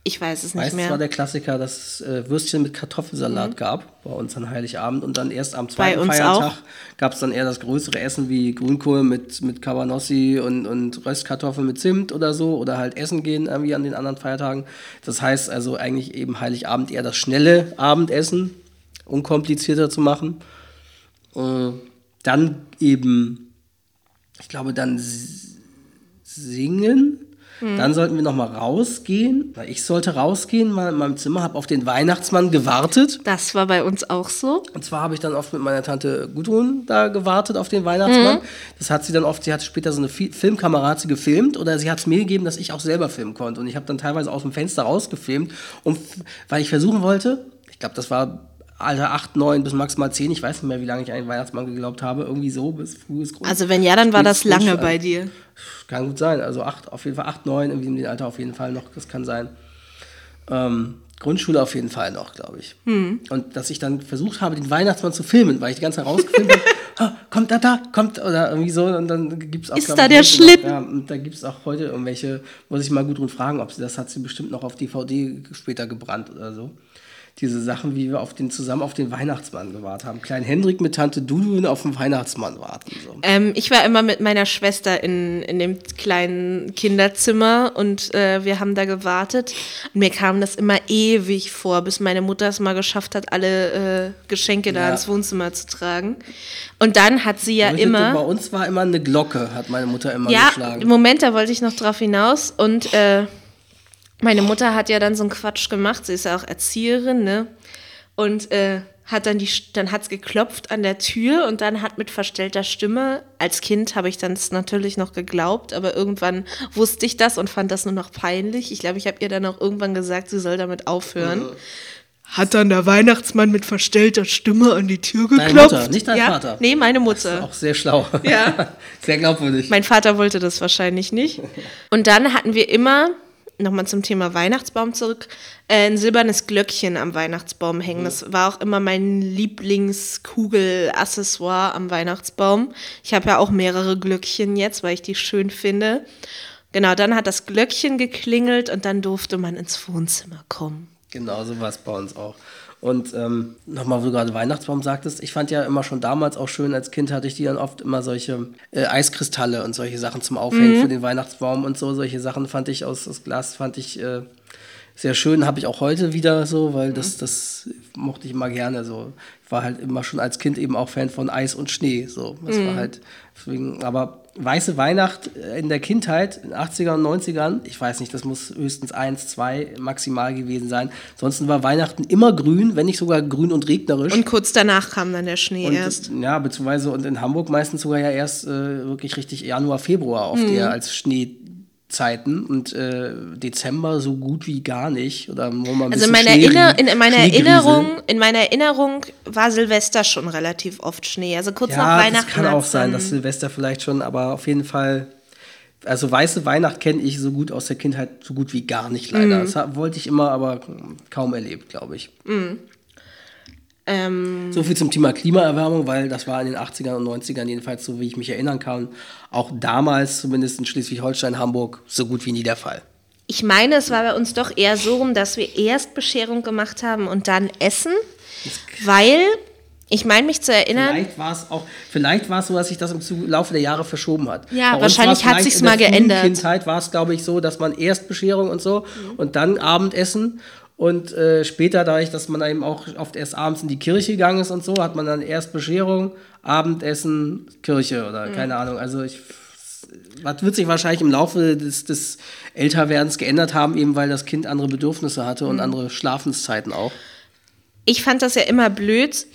Ich weiß es nicht Meistens mehr. war der Klassiker, dass es äh, Würstchen mit Kartoffelsalat gab, bei uns an Heiligabend. Und dann erst am zweiten Feiertag gab es dann eher das größere Essen wie Grünkohl mit, mit Cabanossi und, und Röstkartoffeln mit Zimt oder so. Oder halt essen gehen irgendwie an den anderen Feiertagen. Das heißt also eigentlich eben Heiligabend eher das schnelle Abendessen, unkomplizierter zu machen. Äh, dann eben, ich glaube, dann s- singen. Dann sollten wir noch mal rausgehen. Ich sollte rausgehen, mal in meinem Zimmer, habe auf den Weihnachtsmann gewartet. Das war bei uns auch so. Und zwar habe ich dann oft mit meiner Tante Gudrun da gewartet auf den Weihnachtsmann. Das hat sie dann oft, sie hat später so eine Fi- Filmkamera hat sie gefilmt oder sie hat es mir gegeben, dass ich auch selber filmen konnte. Und ich habe dann teilweise aus dem Fenster rausgefilmt, um, weil ich versuchen wollte, ich glaube, das war Alter 8, 9 bis maximal 10, ich weiß nicht mehr, wie lange ich an den Weihnachtsmann geglaubt habe, irgendwie so bis frühes Grund. Also wenn ja, dann war das lange bei dir. Kann gut sein. Also acht, auf jeden Fall acht, neun, irgendwie in dem Alter auf jeden Fall noch, das kann sein. Ähm, Grundschule auf jeden Fall noch, glaube ich. Hm. Und dass ich dann versucht habe, den Weihnachtsmann zu filmen, weil ich die ganze Zeit rausgefilmt habe, kommt da, da, kommt, oder irgendwie so, und dann gibt es auch, Ist da der heute Schlitten? Ja, und da gibt es auch heute irgendwelche, muss ich mal gut drum fragen, ob sie das hat sie bestimmt noch auf DVD später gebrannt oder so. Diese Sachen, wie wir auf den, zusammen auf den Weihnachtsmann gewartet haben. Klein Hendrik mit Tante Dudu auf den Weihnachtsmann warten. So. Ähm, ich war immer mit meiner Schwester in, in dem kleinen Kinderzimmer und äh, wir haben da gewartet. Und mir kam das immer ewig vor, bis meine Mutter es mal geschafft hat, alle äh, Geschenke da Ja. ins Wohnzimmer zu tragen. Und dann hat sie ja Bei immer. uns war immer eine Glocke, hat meine Mutter immer Ja, geschlagen. im Moment, da wollte ich noch drauf hinaus. Und äh, meine Mutter hat ja dann so einen Quatsch gemacht. Sie ist ja auch Erzieherin, ne? Und äh, hat dann die, dann hat's geklopft an der Tür und dann hat mit verstellter Stimme, als Kind habe ich dann natürlich noch geglaubt, aber irgendwann wusste ich das und fand das nur noch peinlich. Ich glaube, ich habe ihr dann auch irgendwann gesagt, sie soll damit aufhören. Hat dann der Weihnachtsmann mit verstellter Stimme an die Tür geklopft. Deine Mutter, nicht dein ja? Vater. Nee, meine Mutter. Auch sehr schlau. Ja. sehr glaubwürdig. Mein Vater wollte das wahrscheinlich nicht. Und dann hatten wir immer, nochmal zum Thema Weihnachtsbaum zurück, äh, ein silbernes Glöckchen am Weihnachtsbaum hängen. Das war auch immer mein Lieblingskugel-Accessoire am Weihnachtsbaum. Ich habe ja auch mehrere Glöckchen jetzt, weil ich die schön finde. Genau, dann hat das Glöckchen geklingelt und dann durfte man ins Wohnzimmer kommen. Genau, so war es bei uns auch. Und ähm, nochmal, wo du gerade Weihnachtsbaum sagtest, ich fand ja immer schon damals auch schön, als Kind hatte ich die dann oft immer solche äh, Eiskristalle und solche Sachen zum Aufhängen für den Weihnachtsbaum und so. Solche Sachen fand ich aus, aus Glas, fand ich äh, sehr schön. Habe ich auch heute wieder so, weil das, das mochte ich immer gerne so. Ich war halt immer schon als Kind eben auch Fan von Eis und Schnee. So. Das war halt, deswegen, aber Weiße Weihnacht äh, in der Kindheit, in den 80er und 90ern, ich weiß nicht, das muss höchstens eins, zwei maximal gewesen sein. Ansonsten war Weihnachten immer grün, wenn nicht sogar grün und regnerisch. Und kurz danach kam dann der Schnee Und, erst. Ja, beziehungsweise und in Hamburg meistens sogar ja erst äh, wirklich richtig Januar, Februar oft Mhm. eher als Schneezeiten und äh, Dezember so gut wie gar nicht. Oder wo man Also in meiner, Schnee- Erinner in meiner Schneegriesel. Erinnerung, in meiner Erinnerung war Silvester schon relativ oft Schnee. Also kurz nach Ja, Weihnachten. das kann auch sein, dass Silvester vielleicht schon, aber auf jeden Fall. Also weiße Weihnacht kenne ich so gut aus der Kindheit so gut wie gar nicht leider. Mhm. Das wollte ich immer, aber kaum erlebt, glaube ich. Ähm, So viel zum Thema Klimaerwärmung, weil das war in den 80ern und 90ern jedenfalls so, wie ich mich erinnern kann, auch damals zumindest in Schleswig-Holstein, Hamburg so gut wie nie der Fall. ich meine, es war bei uns doch eher so rum, dass wir erst Bescherung gemacht haben und dann Essen, weil ich meine mich zu erinnern, Vielleicht war es auch, vielleicht war es so, dass sich das im Laufe der Jahre verschoben hat. Ja, Bei wahrscheinlich hat sich's in der mal geändert. Kindheit war es, glaube ich, so, dass man erst Bescherung und so und dann Abendessen und äh, später, dadurch, dass man eben auch oft erst abends in die Kirche gegangen ist und so, hat man dann erst Bescherung, Abendessen, Kirche oder keine Ahnung. Also ich das wird sich wahrscheinlich im Laufe des, des Älterwerdens geändert haben, eben weil das Kind andere Bedürfnisse hatte und andere Schlafenszeiten auch. ich fand das ja immer blöd,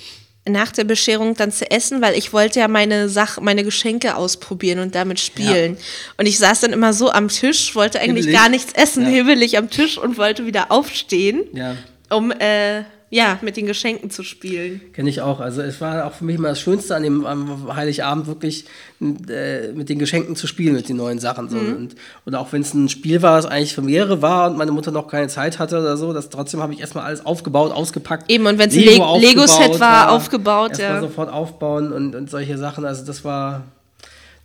nach der Bescherung dann zu essen, weil ich wollte ja meine Sach meine Geschenke ausprobieren und damit spielen. Und ich saß dann immer so am Tisch, wollte eigentlich Hibbelig. gar nichts essen, Ja. hibbelig am Tisch und wollte wieder aufstehen, Ja. um äh, ja, mit den Geschenken zu spielen. Kenne ich auch. Also es war auch für mich immer das Schönste an dem am Heiligabend wirklich äh, mit den Geschenken zu spielen, mit den neuen Sachen. So. Mhm. Und, und auch wenn es ein Spiel war, das eigentlich für mehrere war und meine Mutter noch keine Zeit hatte oder so, das trotzdem habe ich erstmal alles aufgebaut, ausgepackt. Eben, und wenn es ein Lego-Set Lego war, ja, aufgebaut, ja. sofort aufbauen und, und solche Sachen. Also das war,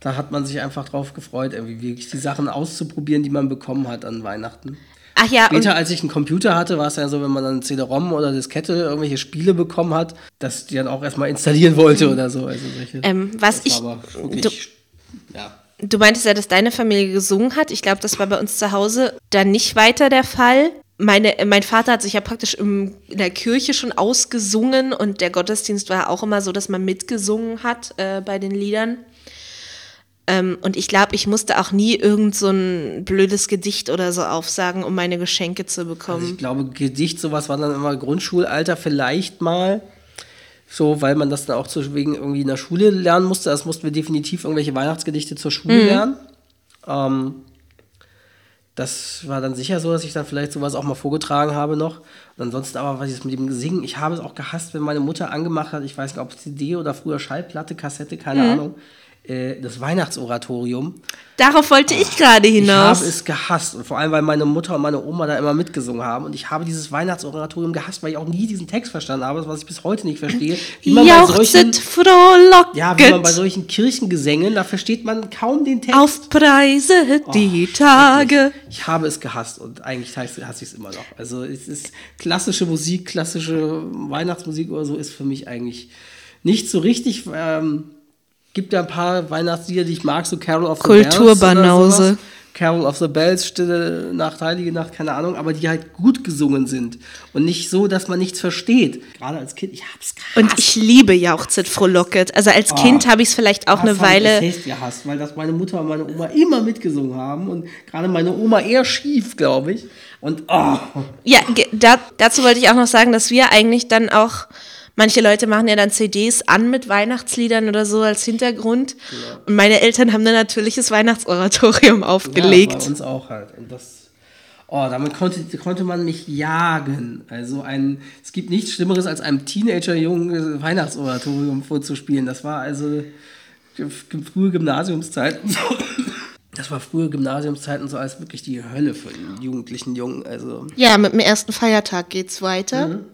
da hat man sich einfach drauf gefreut, irgendwie wirklich die Sachen auszuprobieren, die man bekommen hat an Weihnachten. Ach ja. Später, als ich einen Computer hatte, war es ja so, wenn man dann CD-ROM oder Diskette irgendwelche Spiele bekommen hat, dass die dann auch erstmal installieren wollte oder so. Also solche, ähm, was ich. Wirklich, du, ja. du meintest ja, dass deine Familie gesungen hat. Ich glaube, das war bei uns zu Hause dann nicht weiter der Fall. Meine, mein Vater hat sich ja praktisch im, in der Kirche schon ausgesungen und der Gottesdienst war auch immer so, dass man mitgesungen hat äh, bei den Liedern. Ähm, und ich glaube, ich musste auch nie irgend so ein blödes Gedicht oder so aufsagen, um meine Geschenke zu bekommen. Also ich glaube, Gedicht, sowas war dann immer Grundschulalter vielleicht mal. So, weil man das dann auch zu, wegen irgendwie in der Schule lernen musste. Das mussten wir definitiv irgendwelche Weihnachtsgedichte zur Schule mhm. lernen. Ähm, das war dann sicher so, dass ich dann vielleicht sowas auch mal vorgetragen habe noch. Und ansonsten aber, was ich mit dem Singen, ich habe es auch gehasst, wenn meine Mutter angemacht hat, ich weiß nicht, ob CD oder früher Schallplatte, Kassette, keine mhm. Ahnung äh, das Weihnachtsoratorium. Darauf wollte ich gerade hinaus. Ich habe es gehasst. Und vor allem, weil meine Mutter und meine Oma da immer mitgesungen haben. Und ich habe dieses Weihnachtsoratorium gehasst, weil ich auch nie diesen Text verstanden habe, was ich bis heute nicht verstehe. Wie man bei solchen, frohlocket. Ja, wie man bei solchen Kirchengesängen, da versteht man kaum den Text. Auf Preise die oh, Tage. Ich habe es gehasst und eigentlich hasse ich es immer noch. Also es ist klassische Musik, klassische Weihnachtsmusik oder so ist für mich eigentlich nicht so richtig. Ähm, gibt ja ein paar Weihnachtslieder, die ich mag, so Carol of the Bells. Kulturbanause. Carol of the Bells, Stille Nacht, Heilige Nacht, keine Ahnung, aber die halt gut gesungen sind und nicht so, dass man nichts versteht. Gerade als Kind, ich hab's gehasst. Und ich liebe Jauchzit Frohlocket. Also als oh, Kind habe ich es vielleicht auch eine Weile. Ich gehasst, weil das meine Mutter und meine Oma immer mitgesungen haben und gerade meine Oma eher schief, glaube ich. Und oh. Ja, da, dazu wollte ich auch noch sagen, dass wir eigentlich dann auch Manche Leute machen ja dann CDs an mit Weihnachtsliedern oder so als Hintergrund. Ja. Und meine Eltern haben dann natürliches Weihnachtsoratorium aufgelegt. Ja, bei uns auch halt. Und das, oh, damit konnte, konnte man mich jagen. Also ein, es gibt nichts Schlimmeres, als einem Teenager-Jungen Weihnachtsoratorium vorzuspielen. Das war also frühe Gymnasiumszeit und so. Das war frühe Gymnasiumszeiten so als wirklich die Hölle für den jugendlichen Jungen. Also. Ja, mit dem ersten Feiertag geht's weiter. Mhm.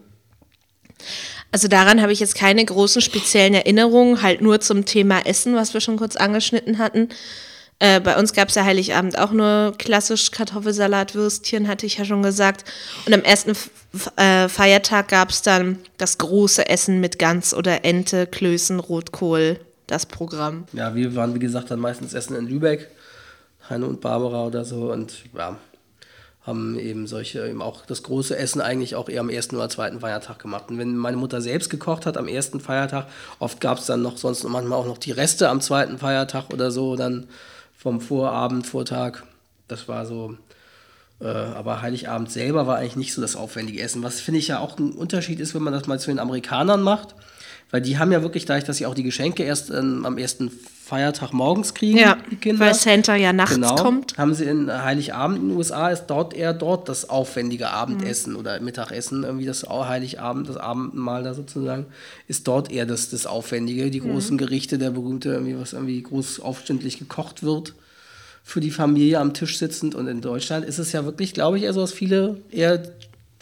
Also daran habe ich jetzt keine großen speziellen Erinnerungen, halt nur zum Thema Essen, was wir schon kurz angeschnitten hatten. Äh, bei uns gab es ja Heiligabend auch nur klassisch Kartoffelsalat, Würstchen, hatte ich ja schon gesagt. Und am ersten äh, Feiertag gab es dann das große Essen mit Gans oder Ente, Klößen, Rotkohl, das Programm. Ja, wir waren, wie gesagt, dann meistens essen in Lübeck, Heine und Barbara oder so. Und ja, haben eben solche, eben auch das große Essen eigentlich auch eher am ersten oder zweiten Feiertag gemacht. Und wenn meine Mutter selbst gekocht hat am ersten Feiertag, oft gab es dann noch sonst manchmal auch noch die Reste am zweiten Feiertag oder so, dann vom Vorabend, Vortag. Das war so. Äh, aber Heiligabend selber war eigentlich nicht so das aufwendige Essen. Was finde ich ja auch ein Unterschied ist, wenn man das mal zu den Amerikanern macht. Weil die haben ja wirklich, dadurch, dass sie auch die Geschenke erst ähm, am ersten Feiertag morgens kriegen, ja, die Kinder. Weil Santa ja nachts genau, kommt. Haben sie in Heiligabend in den USA, ist dort eher dort das aufwendige Abendessen mhm. oder Mittagessen, irgendwie das Heiligabend, das Abendmahl da sozusagen, ist dort eher das, das Aufwendige, die mhm. großen Gerichte, der berühmte, irgendwie, was irgendwie groß aufständlich gekocht wird für die Familie am Tisch sitzend. Und in Deutschland ist es ja wirklich, glaube ich, eher so, dass viele eher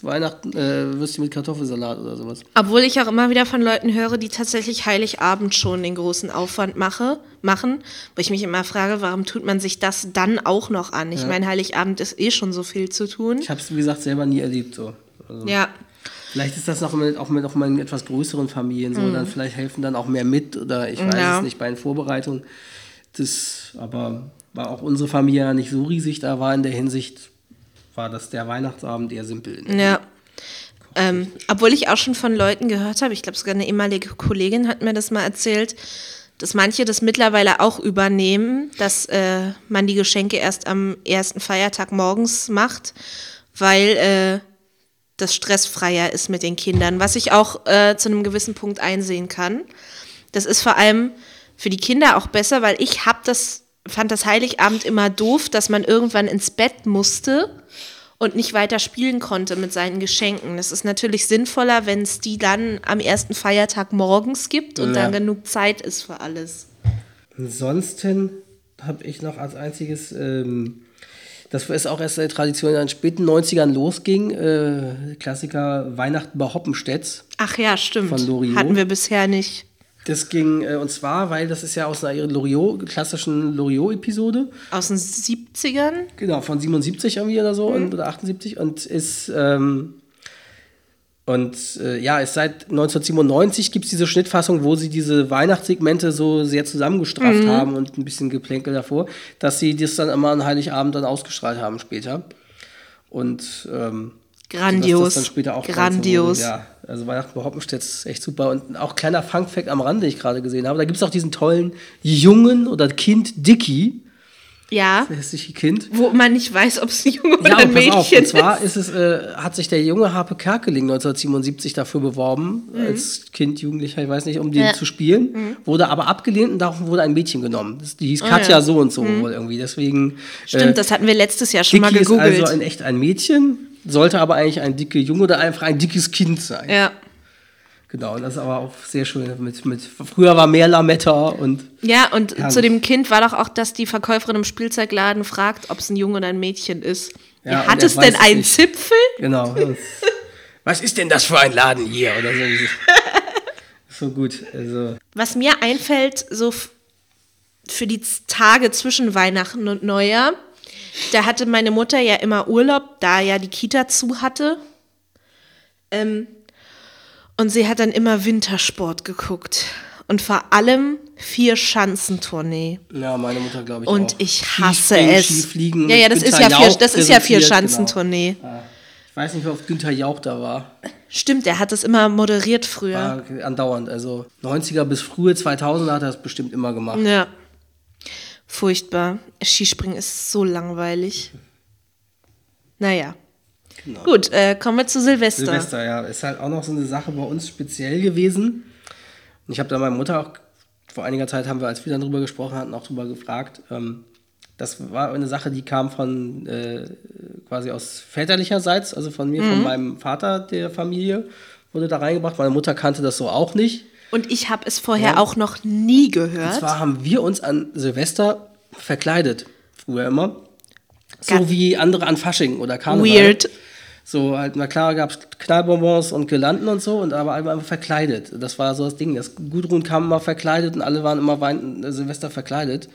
Weihnachten, äh, Würstchen mit Kartoffelsalat oder sowas. Obwohl ich auch immer wieder von Leuten höre, die tatsächlich Heiligabend schon den großen Aufwand mache, machen, wo ich mich immer frage, warum tut man sich das dann auch noch an? Ich ja. meine, Heiligabend ist eh schon so viel zu tun. Ich habe es, wie gesagt, selber nie erlebt so. Also ja. Vielleicht ist das noch mit, auch mit, auch mit etwas größeren Familien so, mhm. dann vielleicht helfen dann auch mehr mit oder ich weiß ja. es nicht bei den Vorbereitungen. Das, aber war auch unsere Familie ja nicht so riesig da war in der Hinsicht, war das der Weihnachtsabend eher simpel. Ne? Ja. Ähm, obwohl ich auch schon von Leuten gehört habe, ich glaube sogar eine ehemalige Kollegin hat mir das mal erzählt, dass manche das mittlerweile auch übernehmen, dass äh, man die Geschenke erst am ersten Feiertag morgens macht, weil äh, das stressfreier ist mit den Kindern, was ich auch äh, zu einem gewissen Punkt einsehen kann. Das ist vor allem für die Kinder auch besser, weil ich habe das fand das Heiligabend immer doof, dass man irgendwann ins Bett musste und nicht weiter spielen konnte mit seinen Geschenken. Es ist natürlich sinnvoller, wenn es die dann am ersten Feiertag morgens gibt und Ja. dann genug Zeit ist für alles. Ansonsten habe ich noch als einziges, ähm, das ist auch erst eine Tradition, die in den späten 90ern losging, äh, Klassiker Weihnachten bei Hoppenstedts. Ach ja, stimmt. Von Loriot. Hatten wir bisher nicht. Das ging, äh, und zwar, weil das ist ja aus einer Loriot, klassischen Loriot-Episode. Aus den 70ern? Genau, von 77 irgendwie oder so und, oder 78 und ist ähm, und äh, ja, ist seit 1997 gibt es diese Schnittfassung, wo sie diese Weihnachtssegmente so sehr zusammengestrafft haben und ein bisschen Geplänkel davor, dass sie das dann immer an Heiligabend dann ausgestrahlt haben später. Und ähm, Grandios. dann später auch Grandios. Ja, also Weihnachten bei Hoppenstedt ist echt super. Und auch kleiner Fun-Fact am Rande, den ich gerade gesehen habe, da gibt es auch diesen tollen Jungen oder Kind Dicky, Ja, das hässliche Kind. wo man nicht weiß, ob es ein Junge oder Ja, ein und pass Mädchen auf, und zwar ist. ist es, äh, hat sich der junge Harpe Kerkeling 1977 dafür beworben, als Kind, Jugendlicher, ich weiß nicht, um den Mhm. Ja. Mhm. zu spielen, wurde aber abgelehnt und darauf wurde ein Mädchen genommen. Das, die hieß Ah, Katja ja. Mhm. so und so wohl irgendwie, deswegen Stimmt, äh, das hatten wir letztes Jahr schon mal Dicky ist gegoogelt. also in echt ein Mädchen, sollte aber eigentlich ein dicke Junge oder einfach ein dickes Kind sein. ja. Genau, und das ist aber auch sehr schön mit, mit früher war mehr Lametta und Ja, und Herrlich. zu dem Kind war doch auch, dass die Verkäuferin im Spielzeugladen fragt, ob es ein Junge oder ein Mädchen ist. Ja, Ja, hat es denn einen nicht. Zipfel? Genau. Was ist denn das für ein Laden hier? Oder so. so gut. Also, Was mir einfällt, so für die Tage zwischen Weihnachten und Neujahr, da hatte meine Mutter ja immer Urlaub, da ja die Kita zu hatte. Ähm, und sie hat dann immer Wintersport geguckt. Und vor allem vier Schanzentournee. ja, meine Mutter glaube ich Und auch. ich hasse es. Skifliegen ja, ja, das ist Günther ja vier, das ist ja vier präsentiert, Schanzentournee. Genau. Ja. Ich weiß nicht, ob Günther Jauch da war. Stimmt, er hat es immer moderiert früher. war andauernd. Also 90er bis frühe 2000er hat er das bestimmt immer gemacht. Ja. Furchtbar. Skispringen ist so langweilig. Naja. Gut, äh, kommen wir zu Silvester. Silvester, ja, ist halt auch noch so eine Sache bei uns speziell gewesen. Und ich habe da meine Mutter auch, vor einiger Zeit haben wir, als wir dann drüber gesprochen hatten, auch drüber gefragt. Ähm, das war eine Sache, die kam von äh, quasi aus väterlicherseits, also von mir, von meinem Vater der Familie, wurde da reingebracht. Meine Mutter kannte das so auch nicht. Und ich habe es vorher Ja. auch noch nie Und gehört. zwar haben wir uns an Silvester verkleidet, früher immer. So Ganz- wie andere an Fasching oder Karneval. Weird. So, halt, na klar, gab es Knallbonbons und Girlanden und so, und aber einfach verkleidet. Das war so das Ding. Das Gudrun kam immer verkleidet und alle waren immer Wein äh, Silvester verkleidet.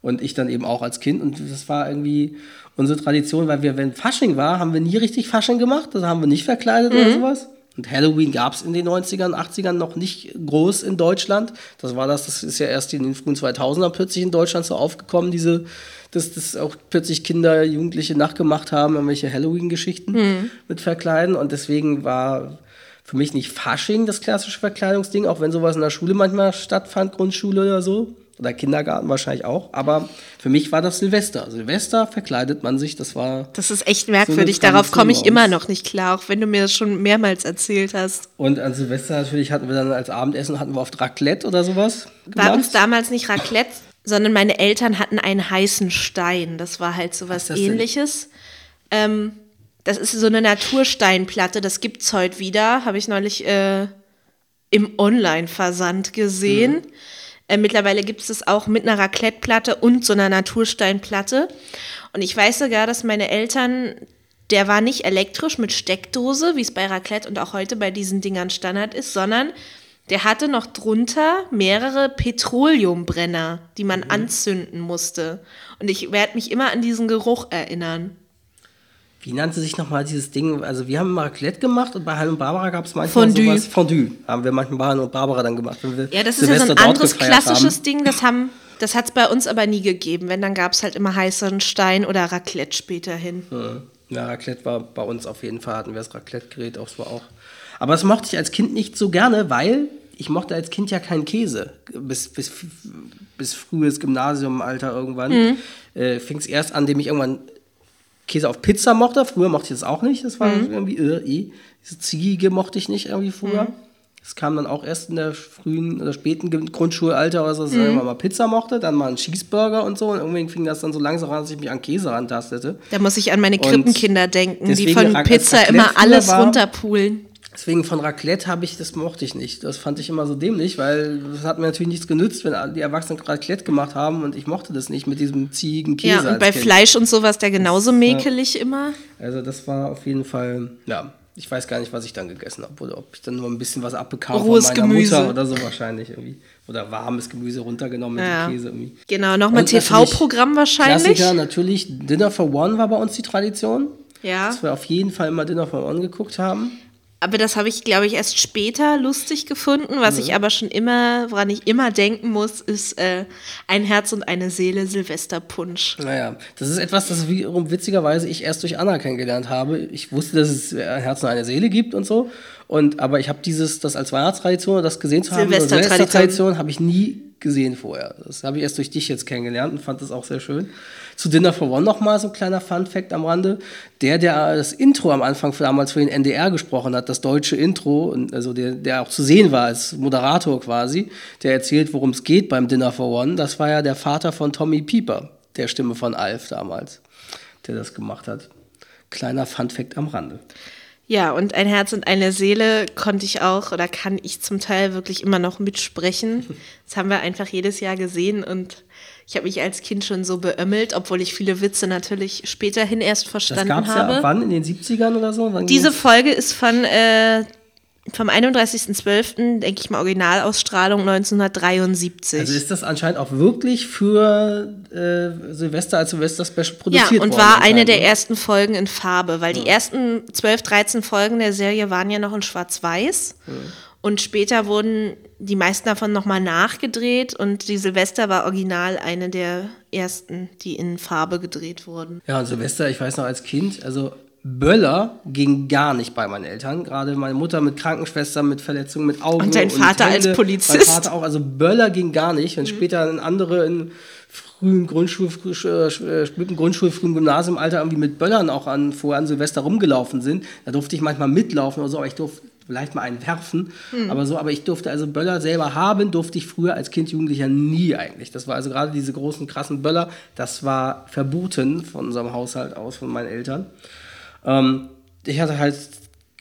Und ich dann eben auch als Kind. Und das war irgendwie unsere Tradition, weil wir, wenn Fasching war, haben wir nie richtig Fasching gemacht. Das haben wir nicht verkleidet oder sowas. Und Halloween gab es in den 90ern, 80ern noch nicht groß in Deutschland. Das war das, das ist ja erst in den frühen 2000ern plötzlich in Deutschland so aufgekommen, diese, dass das auch plötzlich Kinder, Jugendliche nachgemacht haben, irgendwelche Halloween-Geschichten mit Verkleiden. Und deswegen war für mich nicht Fasching das klassische Verkleidungsding, auch wenn sowas in der Schule manchmal stattfand, Grundschule oder so. Oder Kindergarten wahrscheinlich auch. Aber für mich war das Silvester. Silvester verkleidet man sich, das war. Das ist echt merkwürdig. So Darauf komme ich immer uns. noch nicht klar, auch wenn du mir das schon mehrmals erzählt hast. Und an Silvester natürlich hatten wir dann als Abendessen hatten wir oft Raclette oder sowas. Bei uns gemacht. damals nicht Raclette, sondern meine Eltern hatten einen heißen Stein. Das war halt so was Was ist das ähnliches. Ähm, das ist so eine Natursteinplatte, das gibt's heute wieder. Habe ich neulich äh, im Online-Versand gesehen. Mhm. Äh, mittlerweile gibt es das auch mit einer Raclette-Platte und so einer Natursteinplatte. Und ich weiß sogar, dass meine Eltern, der war nicht elektrisch mit Steckdose, wie es bei Raclette und auch heute bei diesen Dingern Standard ist, sondern der hatte noch drunter mehrere Petroleumbrenner, die man anzünden musste. Und ich werde mich immer an diesen Geruch erinnern. Wie nannte sich nochmal dieses Ding? Also wir haben Raclette gemacht und bei Heil und Barbara gab es manchmal Fondue. sowas. Fondue haben wir manchmal bei Heil und Barbara dann gemacht. Ja, das ist ja so Silvester ein anderes klassisches haben. Ding, das haben, das hat es bei uns aber nie gegeben. Wenn, dann gab es halt immer heißeren Stein oder Raclette späterhin. Ja, Raclette war bei uns auf jeden Fall, hatten wir das Raclette-Gerät auch so auch. Aber das mochte ich als Kind nicht so gerne, weil ich mochte als Kind ja keinen Käse. Bis, bis, bis frühes Gymnasiumalter irgendwann. Mhm. Äh, Fing es erst an, dem ich irgendwann Käse auf Pizza mochte. Früher mochte ich das auch nicht. Das war Mhm. irgendwie, äh, eh. Diese Ziegige mochte ich nicht irgendwie früher. Das kam dann auch erst in der frühen oder späten Grundschulalter oder so, dass mhm. man mal Pizza mochte, dann mal einen Cheeseburger und so. Und irgendwie fing das dann so langsam an, dass ich mich an Käse rantastete. Da muss ich an meine Krippenkinder denken, die von Pizza immer alles war, runterpulen. Deswegen von Raclette habe ich, das mochte ich nicht. Das fand ich immer so dämlich, weil das hat mir natürlich nichts genützt, wenn die Erwachsenen Raclette gemacht haben und ich mochte das nicht mit diesem Ziegenkäse. Ja, und bei kind. Fleisch und sowas der genauso das, mäkelig ja. immer. Also das war auf jeden Fall, ja, ich weiß gar nicht, was ich dann gegessen habe oder ob ich dann nur ein bisschen was abbekam Rohes von meiner Gemüse. Mutter oder so wahrscheinlich irgendwie. Oder warmes Gemüse runtergenommen mit ja. dem Käse irgendwie. Genau, nochmal TV-Programm wahrscheinlich. Klassiker natürlich, Dinner for One war bei uns die Tradition. Ja. Dass wir auf jeden Fall immer Dinner for One geguckt haben. Aber das habe ich, glaube ich, erst später lustig gefunden. Was mhm. ich aber schon immer, woran ich immer denken muss, ist äh, ein Herz und eine Seele Silvesterpunsch. Naja, das ist etwas, das wiederum witzigerweise ich erst durch Anna kennengelernt habe. Ich wusste, dass es ein Herz und eine Seele gibt und so. Und, aber ich habe dieses, das als Weihnachtstradition, das gesehen zu haben, Silvestertradition, habe ich nie gesehen vorher. Das habe ich erst durch dich jetzt kennengelernt und fand das auch sehr schön. Zu Dinner for One nochmal so ein kleiner Fun-Fact am Rande. Der, der das Intro am Anfang für, damals für den NDR gesprochen hat, das deutsche Intro, also der, der auch zu sehen war als Moderator quasi, der erzählt, worum es geht beim Dinner for One, das war ja der Vater von Tommy Pieper, der Stimme von Alf damals, der das gemacht hat. Kleiner Fun-Fact am Rande. Ja, und ein Herz und eine Seele konnte ich auch oder kann ich zum Teil wirklich immer noch mitsprechen. Das haben wir einfach jedes Jahr gesehen und ich habe mich als Kind schon so beömmelt, obwohl ich viele Witze natürlich späterhin erst verstanden das gab's habe. Ja wann? In den 70ern oder so? Wann Diese Folge ist von äh, vom 31.12., denke ich mal, Originalausstrahlung 1973. Also ist das anscheinend auch wirklich für äh, Silvester als Silvester-Special produziert worden? Ja, und war eine der ne? ersten Folgen in Farbe, weil ja. die ersten 12, 13 Folgen der Serie waren ja noch in Schwarz-Weiß. Ja. Und später wurden die meisten davon nochmal nachgedreht und die Silvester war original eine der ersten, die in Farbe gedreht wurden. Ja, und Silvester, ich weiß noch als Kind, also Böller ging gar nicht bei meinen Eltern. Gerade meine Mutter mit Krankenschwestern, mit Verletzungen, mit Augen. Und dein Vater und Hände. als Polizist. Mein Vater auch. Also Böller ging gar nicht. Und mhm. später ein andere in frühen Grundschul, äh, späten Grundschul, frühen Gymnasiumalter irgendwie mit Böllern auch an, vorher an Silvester rumgelaufen sind. Da durfte ich manchmal mitlaufen oder so, aber ich durfte vielleicht mal einen werfen. Mhm. Aber so, aber ich durfte also Böller selber haben, durfte ich früher als Kind, Jugendlicher nie eigentlich. Das war also gerade diese großen, krassen Böller, das war verboten von unserem Haushalt aus, von meinen Eltern. Ähm, ich hatte halt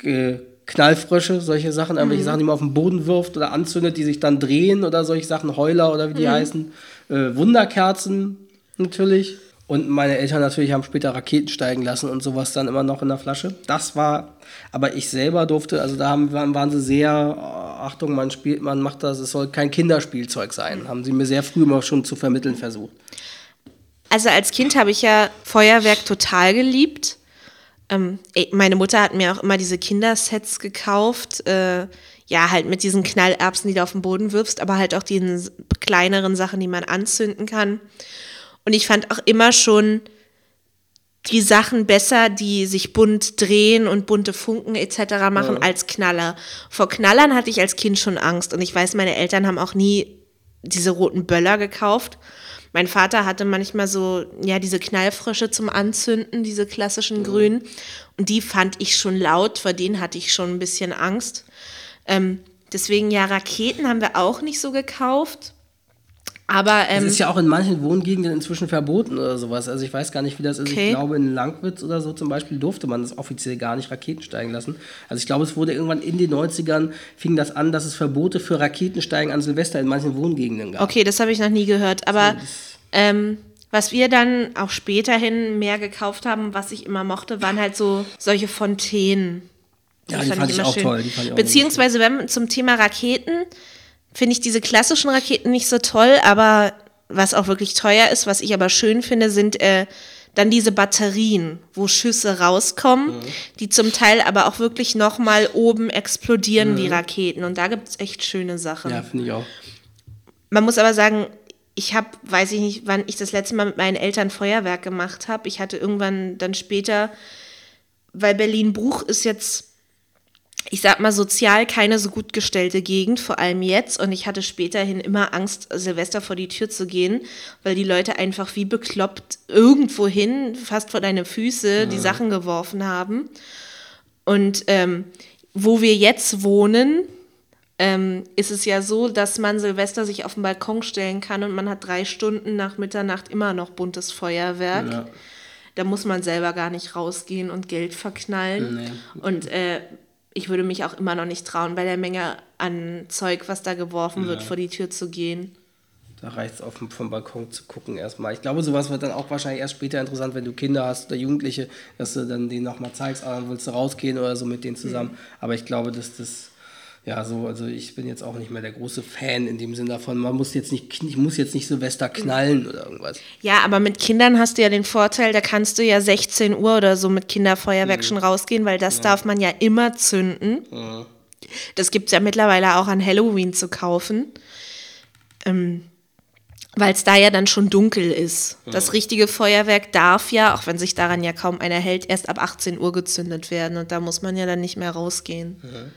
äh, Knallfrösche, solche Sachen, irgendwelche mhm. Sachen, die man auf den Boden wirft oder anzündet, die sich dann drehen oder solche Sachen, Heuler oder wie die mhm. heißen. Äh, Wunderkerzen natürlich. Und meine Eltern natürlich haben später Raketen steigen lassen und sowas dann immer noch in der Flasche. Das war, aber ich selber durfte, also da haben, waren sie sehr, oh, Achtung, man spielt, man macht das, es soll kein Kinderspielzeug sein. Haben sie mir sehr früh mal schon zu vermitteln versucht. Also als Kind habe ich ja Feuerwerk total geliebt. Ähm, meine Mutter hat mir auch immer diese Kindersets gekauft. Äh, ja, halt mit diesen Knallerbsen, die du auf den Boden wirfst, aber halt auch die kleineren Sachen, die man anzünden kann. Und ich fand auch immer schon die Sachen besser, die sich bunt drehen und bunte Funken etc. machen, ja. als Knaller. Vor Knallern hatte ich als Kind schon Angst und ich weiß, meine Eltern haben auch nie diese roten Böller gekauft. Mein Vater hatte manchmal so, ja, diese Knallfrösche zum Anzünden, diese klassischen mhm. grünen. Und die fand ich schon laut, vor denen hatte ich schon ein bisschen Angst. Ähm, deswegen, ja, Raketen haben wir auch nicht so gekauft. Aber, ähm, das ist ja auch in manchen Wohngegenden inzwischen verboten oder sowas. Also ich weiß gar nicht, wie das ist. Okay. Ich glaube, in Langwitz oder so zum Beispiel durfte man das offiziell gar nicht Raketen steigen lassen. Also ich glaube, es wurde irgendwann in den 90ern fing das an, dass es Verbote für Raketensteigen an Silvester in manchen Wohngegenden gab. Okay, das habe ich noch nie gehört. Aber ähm, was wir dann auch späterhin mehr gekauft haben, was ich immer mochte, waren halt so solche Fontänen. Ja, die, die fand, ich, ich auch schön. toll. Beziehungsweise, wenn zum Thema Raketen, finde ich diese klassischen Raketen nicht so toll, aber was auch wirklich teuer ist, was ich aber schön finde, sind äh, dann diese Batterien, wo Schüsse rauskommen, mhm. die zum Teil aber auch wirklich nochmal oben explodieren mhm. wie Raketen. Und da gibt es echt schöne Sachen. Ja, finde ich auch. Man muss aber sagen, ich habe, weiß ich nicht, wann ich das letzte Mal mit meinen Eltern Feuerwerk gemacht habe. Ich hatte irgendwann dann später, weil Berlin-Bruch ist jetzt ich sag mal, sozial keine so gut gestellte Gegend, vor allem jetzt. Und ich hatte späterhin immer Angst, Silvester vor die Tür zu gehen, weil die Leute einfach wie bekloppt irgendwohin, fast vor deine Füße, ja. die Sachen geworfen haben. Und ähm, wo wir jetzt wohnen, ähm, ist es ja so, dass man Silvester sich auf den Balkon stellen kann und man hat drei Stunden nach Mitternacht immer noch buntes Feuerwerk. Ja. Da muss man selber gar nicht rausgehen und Geld verknallen. Nee. Und äh, ich würde mich auch immer noch nicht trauen, bei der Menge an Zeug, was da geworfen ja. wird, vor die Tür zu gehen. Da reicht es auf vom Balkon zu gucken erstmal. Ich glaube, sowas wird dann auch wahrscheinlich erst später interessant, wenn du Kinder hast oder Jugendliche, dass du dann denen nochmal zeigst, ah, dann willst du rausgehen oder so mit denen zusammen. Mhm. Aber ich glaube, dass das ja, so, also ich bin jetzt auch nicht mehr der große Fan in dem Sinn davon. Man muss jetzt nicht, ich muss jetzt nicht Silvester knallen oder irgendwas. Ja, aber mit Kindern hast du ja den Vorteil, da kannst du ja 16 Uhr oder so mit Kinderfeuerwerk mhm. schon rausgehen, weil das ja. darf man ja immer zünden. Mhm. Das gibt es ja mittlerweile auch an Halloween zu kaufen. Ähm, weil es da ja dann schon dunkel ist. Das richtige Feuerwerk darf ja, auch wenn sich daran ja kaum einer hält, erst ab 18 Uhr gezündet werden und da muss man ja dann nicht mehr rausgehen. Mhm.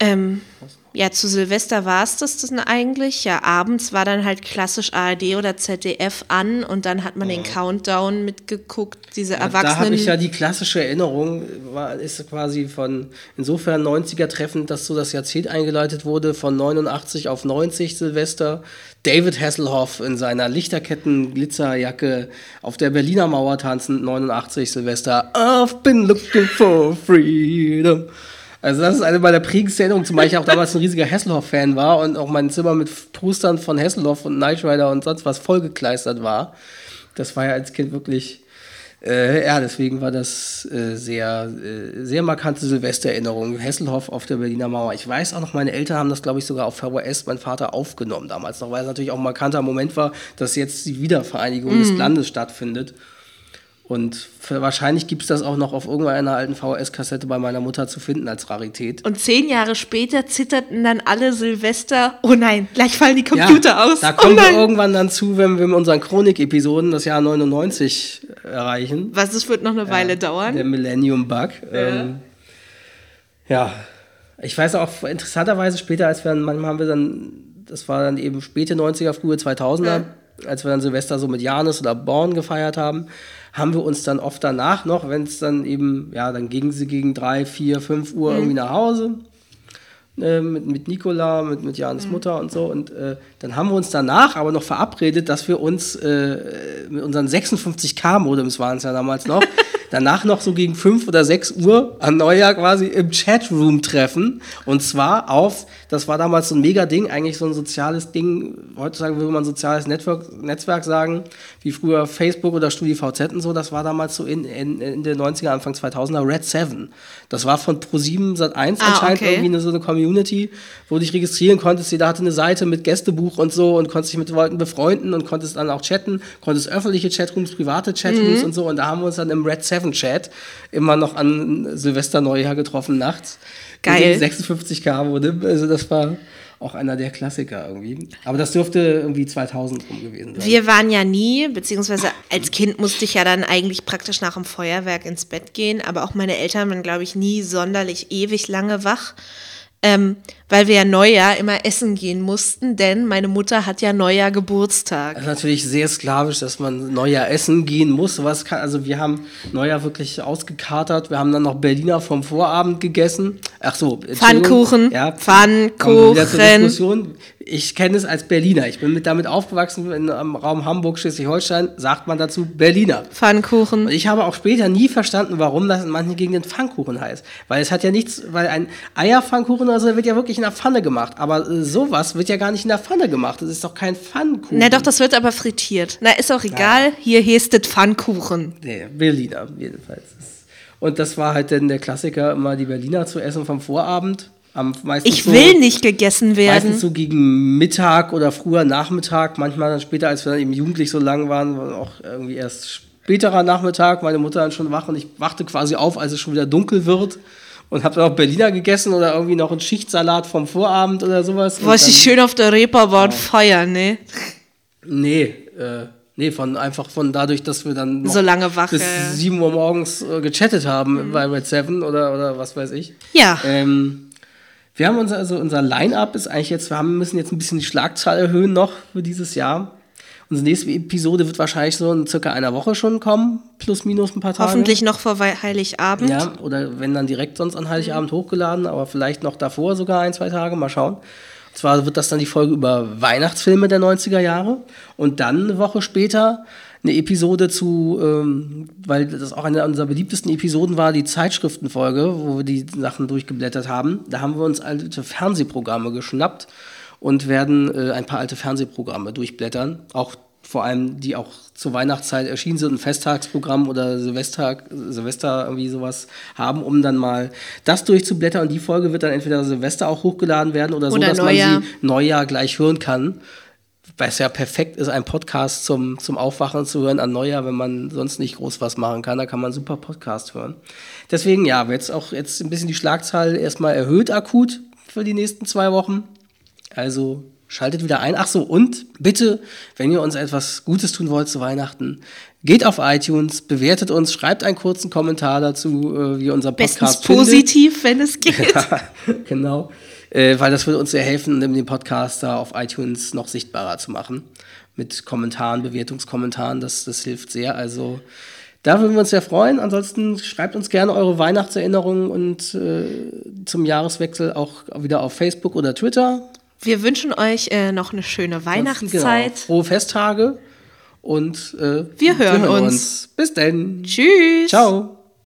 Ähm, ja, zu Silvester war es das dann eigentlich. Ja, abends war dann halt klassisch ARD oder ZDF an und dann hat man ja. den Countdown mitgeguckt, diese ja, Erwachsenen. Da habe ich ja die klassische Erinnerung, war, ist quasi von insofern 90er treffend, dass so das Jahrzehnt eingeleitet wurde, von 89 auf 90 Silvester. David Hasselhoff in seiner Lichterketten-Glitzerjacke auf der Berliner Mauer tanzend, 89 Silvester. I've been looking for freedom. Also das ist eine meiner prägendsten Erinnerungen, zumal ich auch damals ein riesiger Hasselhoff-Fan war und auch mein Zimmer mit Postern von Hasselhoff und Knight Rider und sonst was vollgekleistert war. Das war ja als Kind wirklich, äh, ja, deswegen war das äh, sehr, äh, sehr markante Silvestererinnerung. Hasselhoff auf der Berliner Mauer. Ich weiß auch noch, meine Eltern haben das, glaube ich, sogar auf VHS, mein Vater, aufgenommen damals noch, weil es natürlich auch ein markanter Moment war, dass jetzt die Wiedervereinigung mhm. des Landes stattfindet. Und wahrscheinlich gibt es das auch noch auf irgendeiner alten VHS-Kassette bei meiner Mutter zu finden als Rarität. Und zehn Jahre später zitterten dann alle Silvester, oh nein, gleich fallen die Computer ja, aus. Da kommen oh wir irgendwann dann zu, wenn wir mit unseren Chronik-Episoden das Jahr 99 erreichen. Was, es wird noch eine Weile dauern. Der Millennium Bug. Ja. Ähm, ja. Ich weiß auch interessanterweise später, als wir dann, manchmal haben wir dann, das war dann eben späte 90er, frühe 2000er, ja. als wir dann Silvester so mit Janis oder Born gefeiert haben haben wir uns dann oft danach noch, wenn es dann eben, ja, dann gingen sie gegen drei, vier, fünf Uhr mhm. irgendwie nach Hause. Äh, mit, mit Nicola, mit, mit Jans mhm. Mutter und so. Und äh, dann haben wir uns danach aber noch verabredet, dass wir uns äh, mit unseren 56K-Modems waren es ja damals noch, danach noch so gegen 5 oder 6 Uhr an Neujahr quasi im Chatroom treffen. Und zwar auf, das war damals so ein Mega-Ding, eigentlich so ein soziales Ding, heutzutage würde man soziales Network, Netzwerk sagen, wie früher Facebook oder StudiVZ und so, das war damals so in, in, in den 90er, Anfang 2000er, Red 7. Das war von Pro7 Sat1 ah, anscheinend okay. irgendwie eine, so eine Community, wo du dich registrieren konntest. Jeder hatte eine Seite mit Gästebuch und so und konntest dich mit Leuten befreunden und konntest dann auch chatten, konntest öffentliche Chatrooms, private Chatrooms mhm. und so. Und da haben wir uns dann im Red 7 Chat immer noch an Silvester Neujahr getroffen nachts. Geil. 56k wurde. Also das war auch einer der Klassiker irgendwie. Aber das dürfte irgendwie 2000 rum gewesen sein. Wir waren ja nie, beziehungsweise als Kind musste ich ja dann eigentlich praktisch nach dem Feuerwerk ins Bett gehen, aber auch meine Eltern waren, glaube ich, nie sonderlich ewig lange wach ähm, weil wir ja Neujahr immer essen gehen mussten, denn meine Mutter hat ja Neujahr Geburtstag. Das ist natürlich sehr sklavisch, dass man Neujahr essen gehen muss. Was kann, also wir haben Neujahr wirklich ausgekatert. Wir haben dann noch Berliner vom Vorabend gegessen. Ach so. Pfannkuchen. Ja, Pfannkuchen. Ich kenne es als Berliner. Ich bin mit damit aufgewachsen im Raum Hamburg, Schleswig-Holstein, sagt man dazu Berliner. Pfannkuchen. Und ich habe auch später nie verstanden, warum das in manchen Gegenden Pfannkuchen heißt. Weil es hat ja nichts, weil ein Eierpfannkuchen also wird ja wirklich in der Pfanne gemacht. Aber äh, sowas wird ja gar nicht in der Pfanne gemacht. Das ist doch kein Pfannkuchen. Na doch, das wird aber frittiert. Na, ist auch egal. Ja. Hier hestet Pfannkuchen. Nee, Berliner jedenfalls. Und das war halt dann der Klassiker, immer die Berliner zu essen vom Vorabend. Am ich will nicht gegessen werden. Meistens so gegen Mittag oder früher Nachmittag, manchmal dann später, als wir dann eben jugendlich so lang waren, auch irgendwie erst späterer Nachmittag, meine Mutter dann schon wach und ich wachte quasi auf, als es schon wieder dunkel wird und habe dann auch Berliner gegessen oder irgendwie noch einen Schichtsalat vom Vorabend oder sowas. Was ich schön auf der Reeperbahn ja. feiern, ne? Nee, äh, nee, von einfach von dadurch, dass wir dann so lange wach bis 7 Uhr morgens äh, gechattet haben mhm. bei Red 7 oder, oder was weiß ich. Ja. Ähm, wir haben unser, also unser Line-Up ist eigentlich jetzt, wir haben, müssen jetzt ein bisschen die Schlagzahl erhöhen noch für dieses Jahr. Unsere nächste Episode wird wahrscheinlich so in circa einer Woche schon kommen, plus minus ein paar Tage. Hoffentlich noch vor Heiligabend. Ja, oder wenn dann direkt sonst an Heiligabend mhm. hochgeladen, aber vielleicht noch davor sogar ein, zwei Tage, mal schauen. Und zwar wird das dann die Folge über Weihnachtsfilme der 90er Jahre und dann eine Woche später eine Episode zu, ähm, weil das auch eine unserer beliebtesten Episoden war, die Zeitschriftenfolge, wo wir die Sachen durchgeblättert haben. Da haben wir uns alte Fernsehprogramme geschnappt und werden äh, ein paar alte Fernsehprogramme durchblättern. Auch vor allem, die auch zur Weihnachtszeit erschienen sind, ein Festtagsprogramm oder Silvester, Silvester irgendwie sowas haben, um dann mal das durchzublättern. Und die Folge wird dann entweder Silvester auch hochgeladen werden oder, oder so, dass Neujahr. man sie Neujahr gleich hören kann. Weil es ja perfekt ist, einen Podcast zum, zum Aufwachen zu hören an Neujahr, wenn man sonst nicht groß was machen kann. Da kann man super Podcast hören. Deswegen, ja, jetzt auch jetzt ein bisschen die Schlagzahl erstmal erhöht akut für die nächsten zwei Wochen. Also schaltet wieder ein. Ach so, und bitte, wenn ihr uns etwas Gutes tun wollt zu Weihnachten, geht auf iTunes, bewertet uns, schreibt einen kurzen Kommentar dazu, äh, wie unser Podcast Bestens positiv, findet. wenn es geht. Ja, genau, äh, weil das würde uns sehr helfen, den Podcast da auf iTunes noch sichtbarer zu machen. Mit Kommentaren, Bewertungskommentaren, das, das hilft sehr. Also da würden wir uns sehr freuen. Ansonsten schreibt uns gerne eure Weihnachtserinnerungen und äh, zum Jahreswechsel auch wieder auf Facebook oder Twitter. Wir wünschen euch äh, noch eine schöne Weihnachtszeit. Genau. Frohe Festtage und äh, wir, hören wir hören uns. uns. Bis dann. Tschüss. Ciao.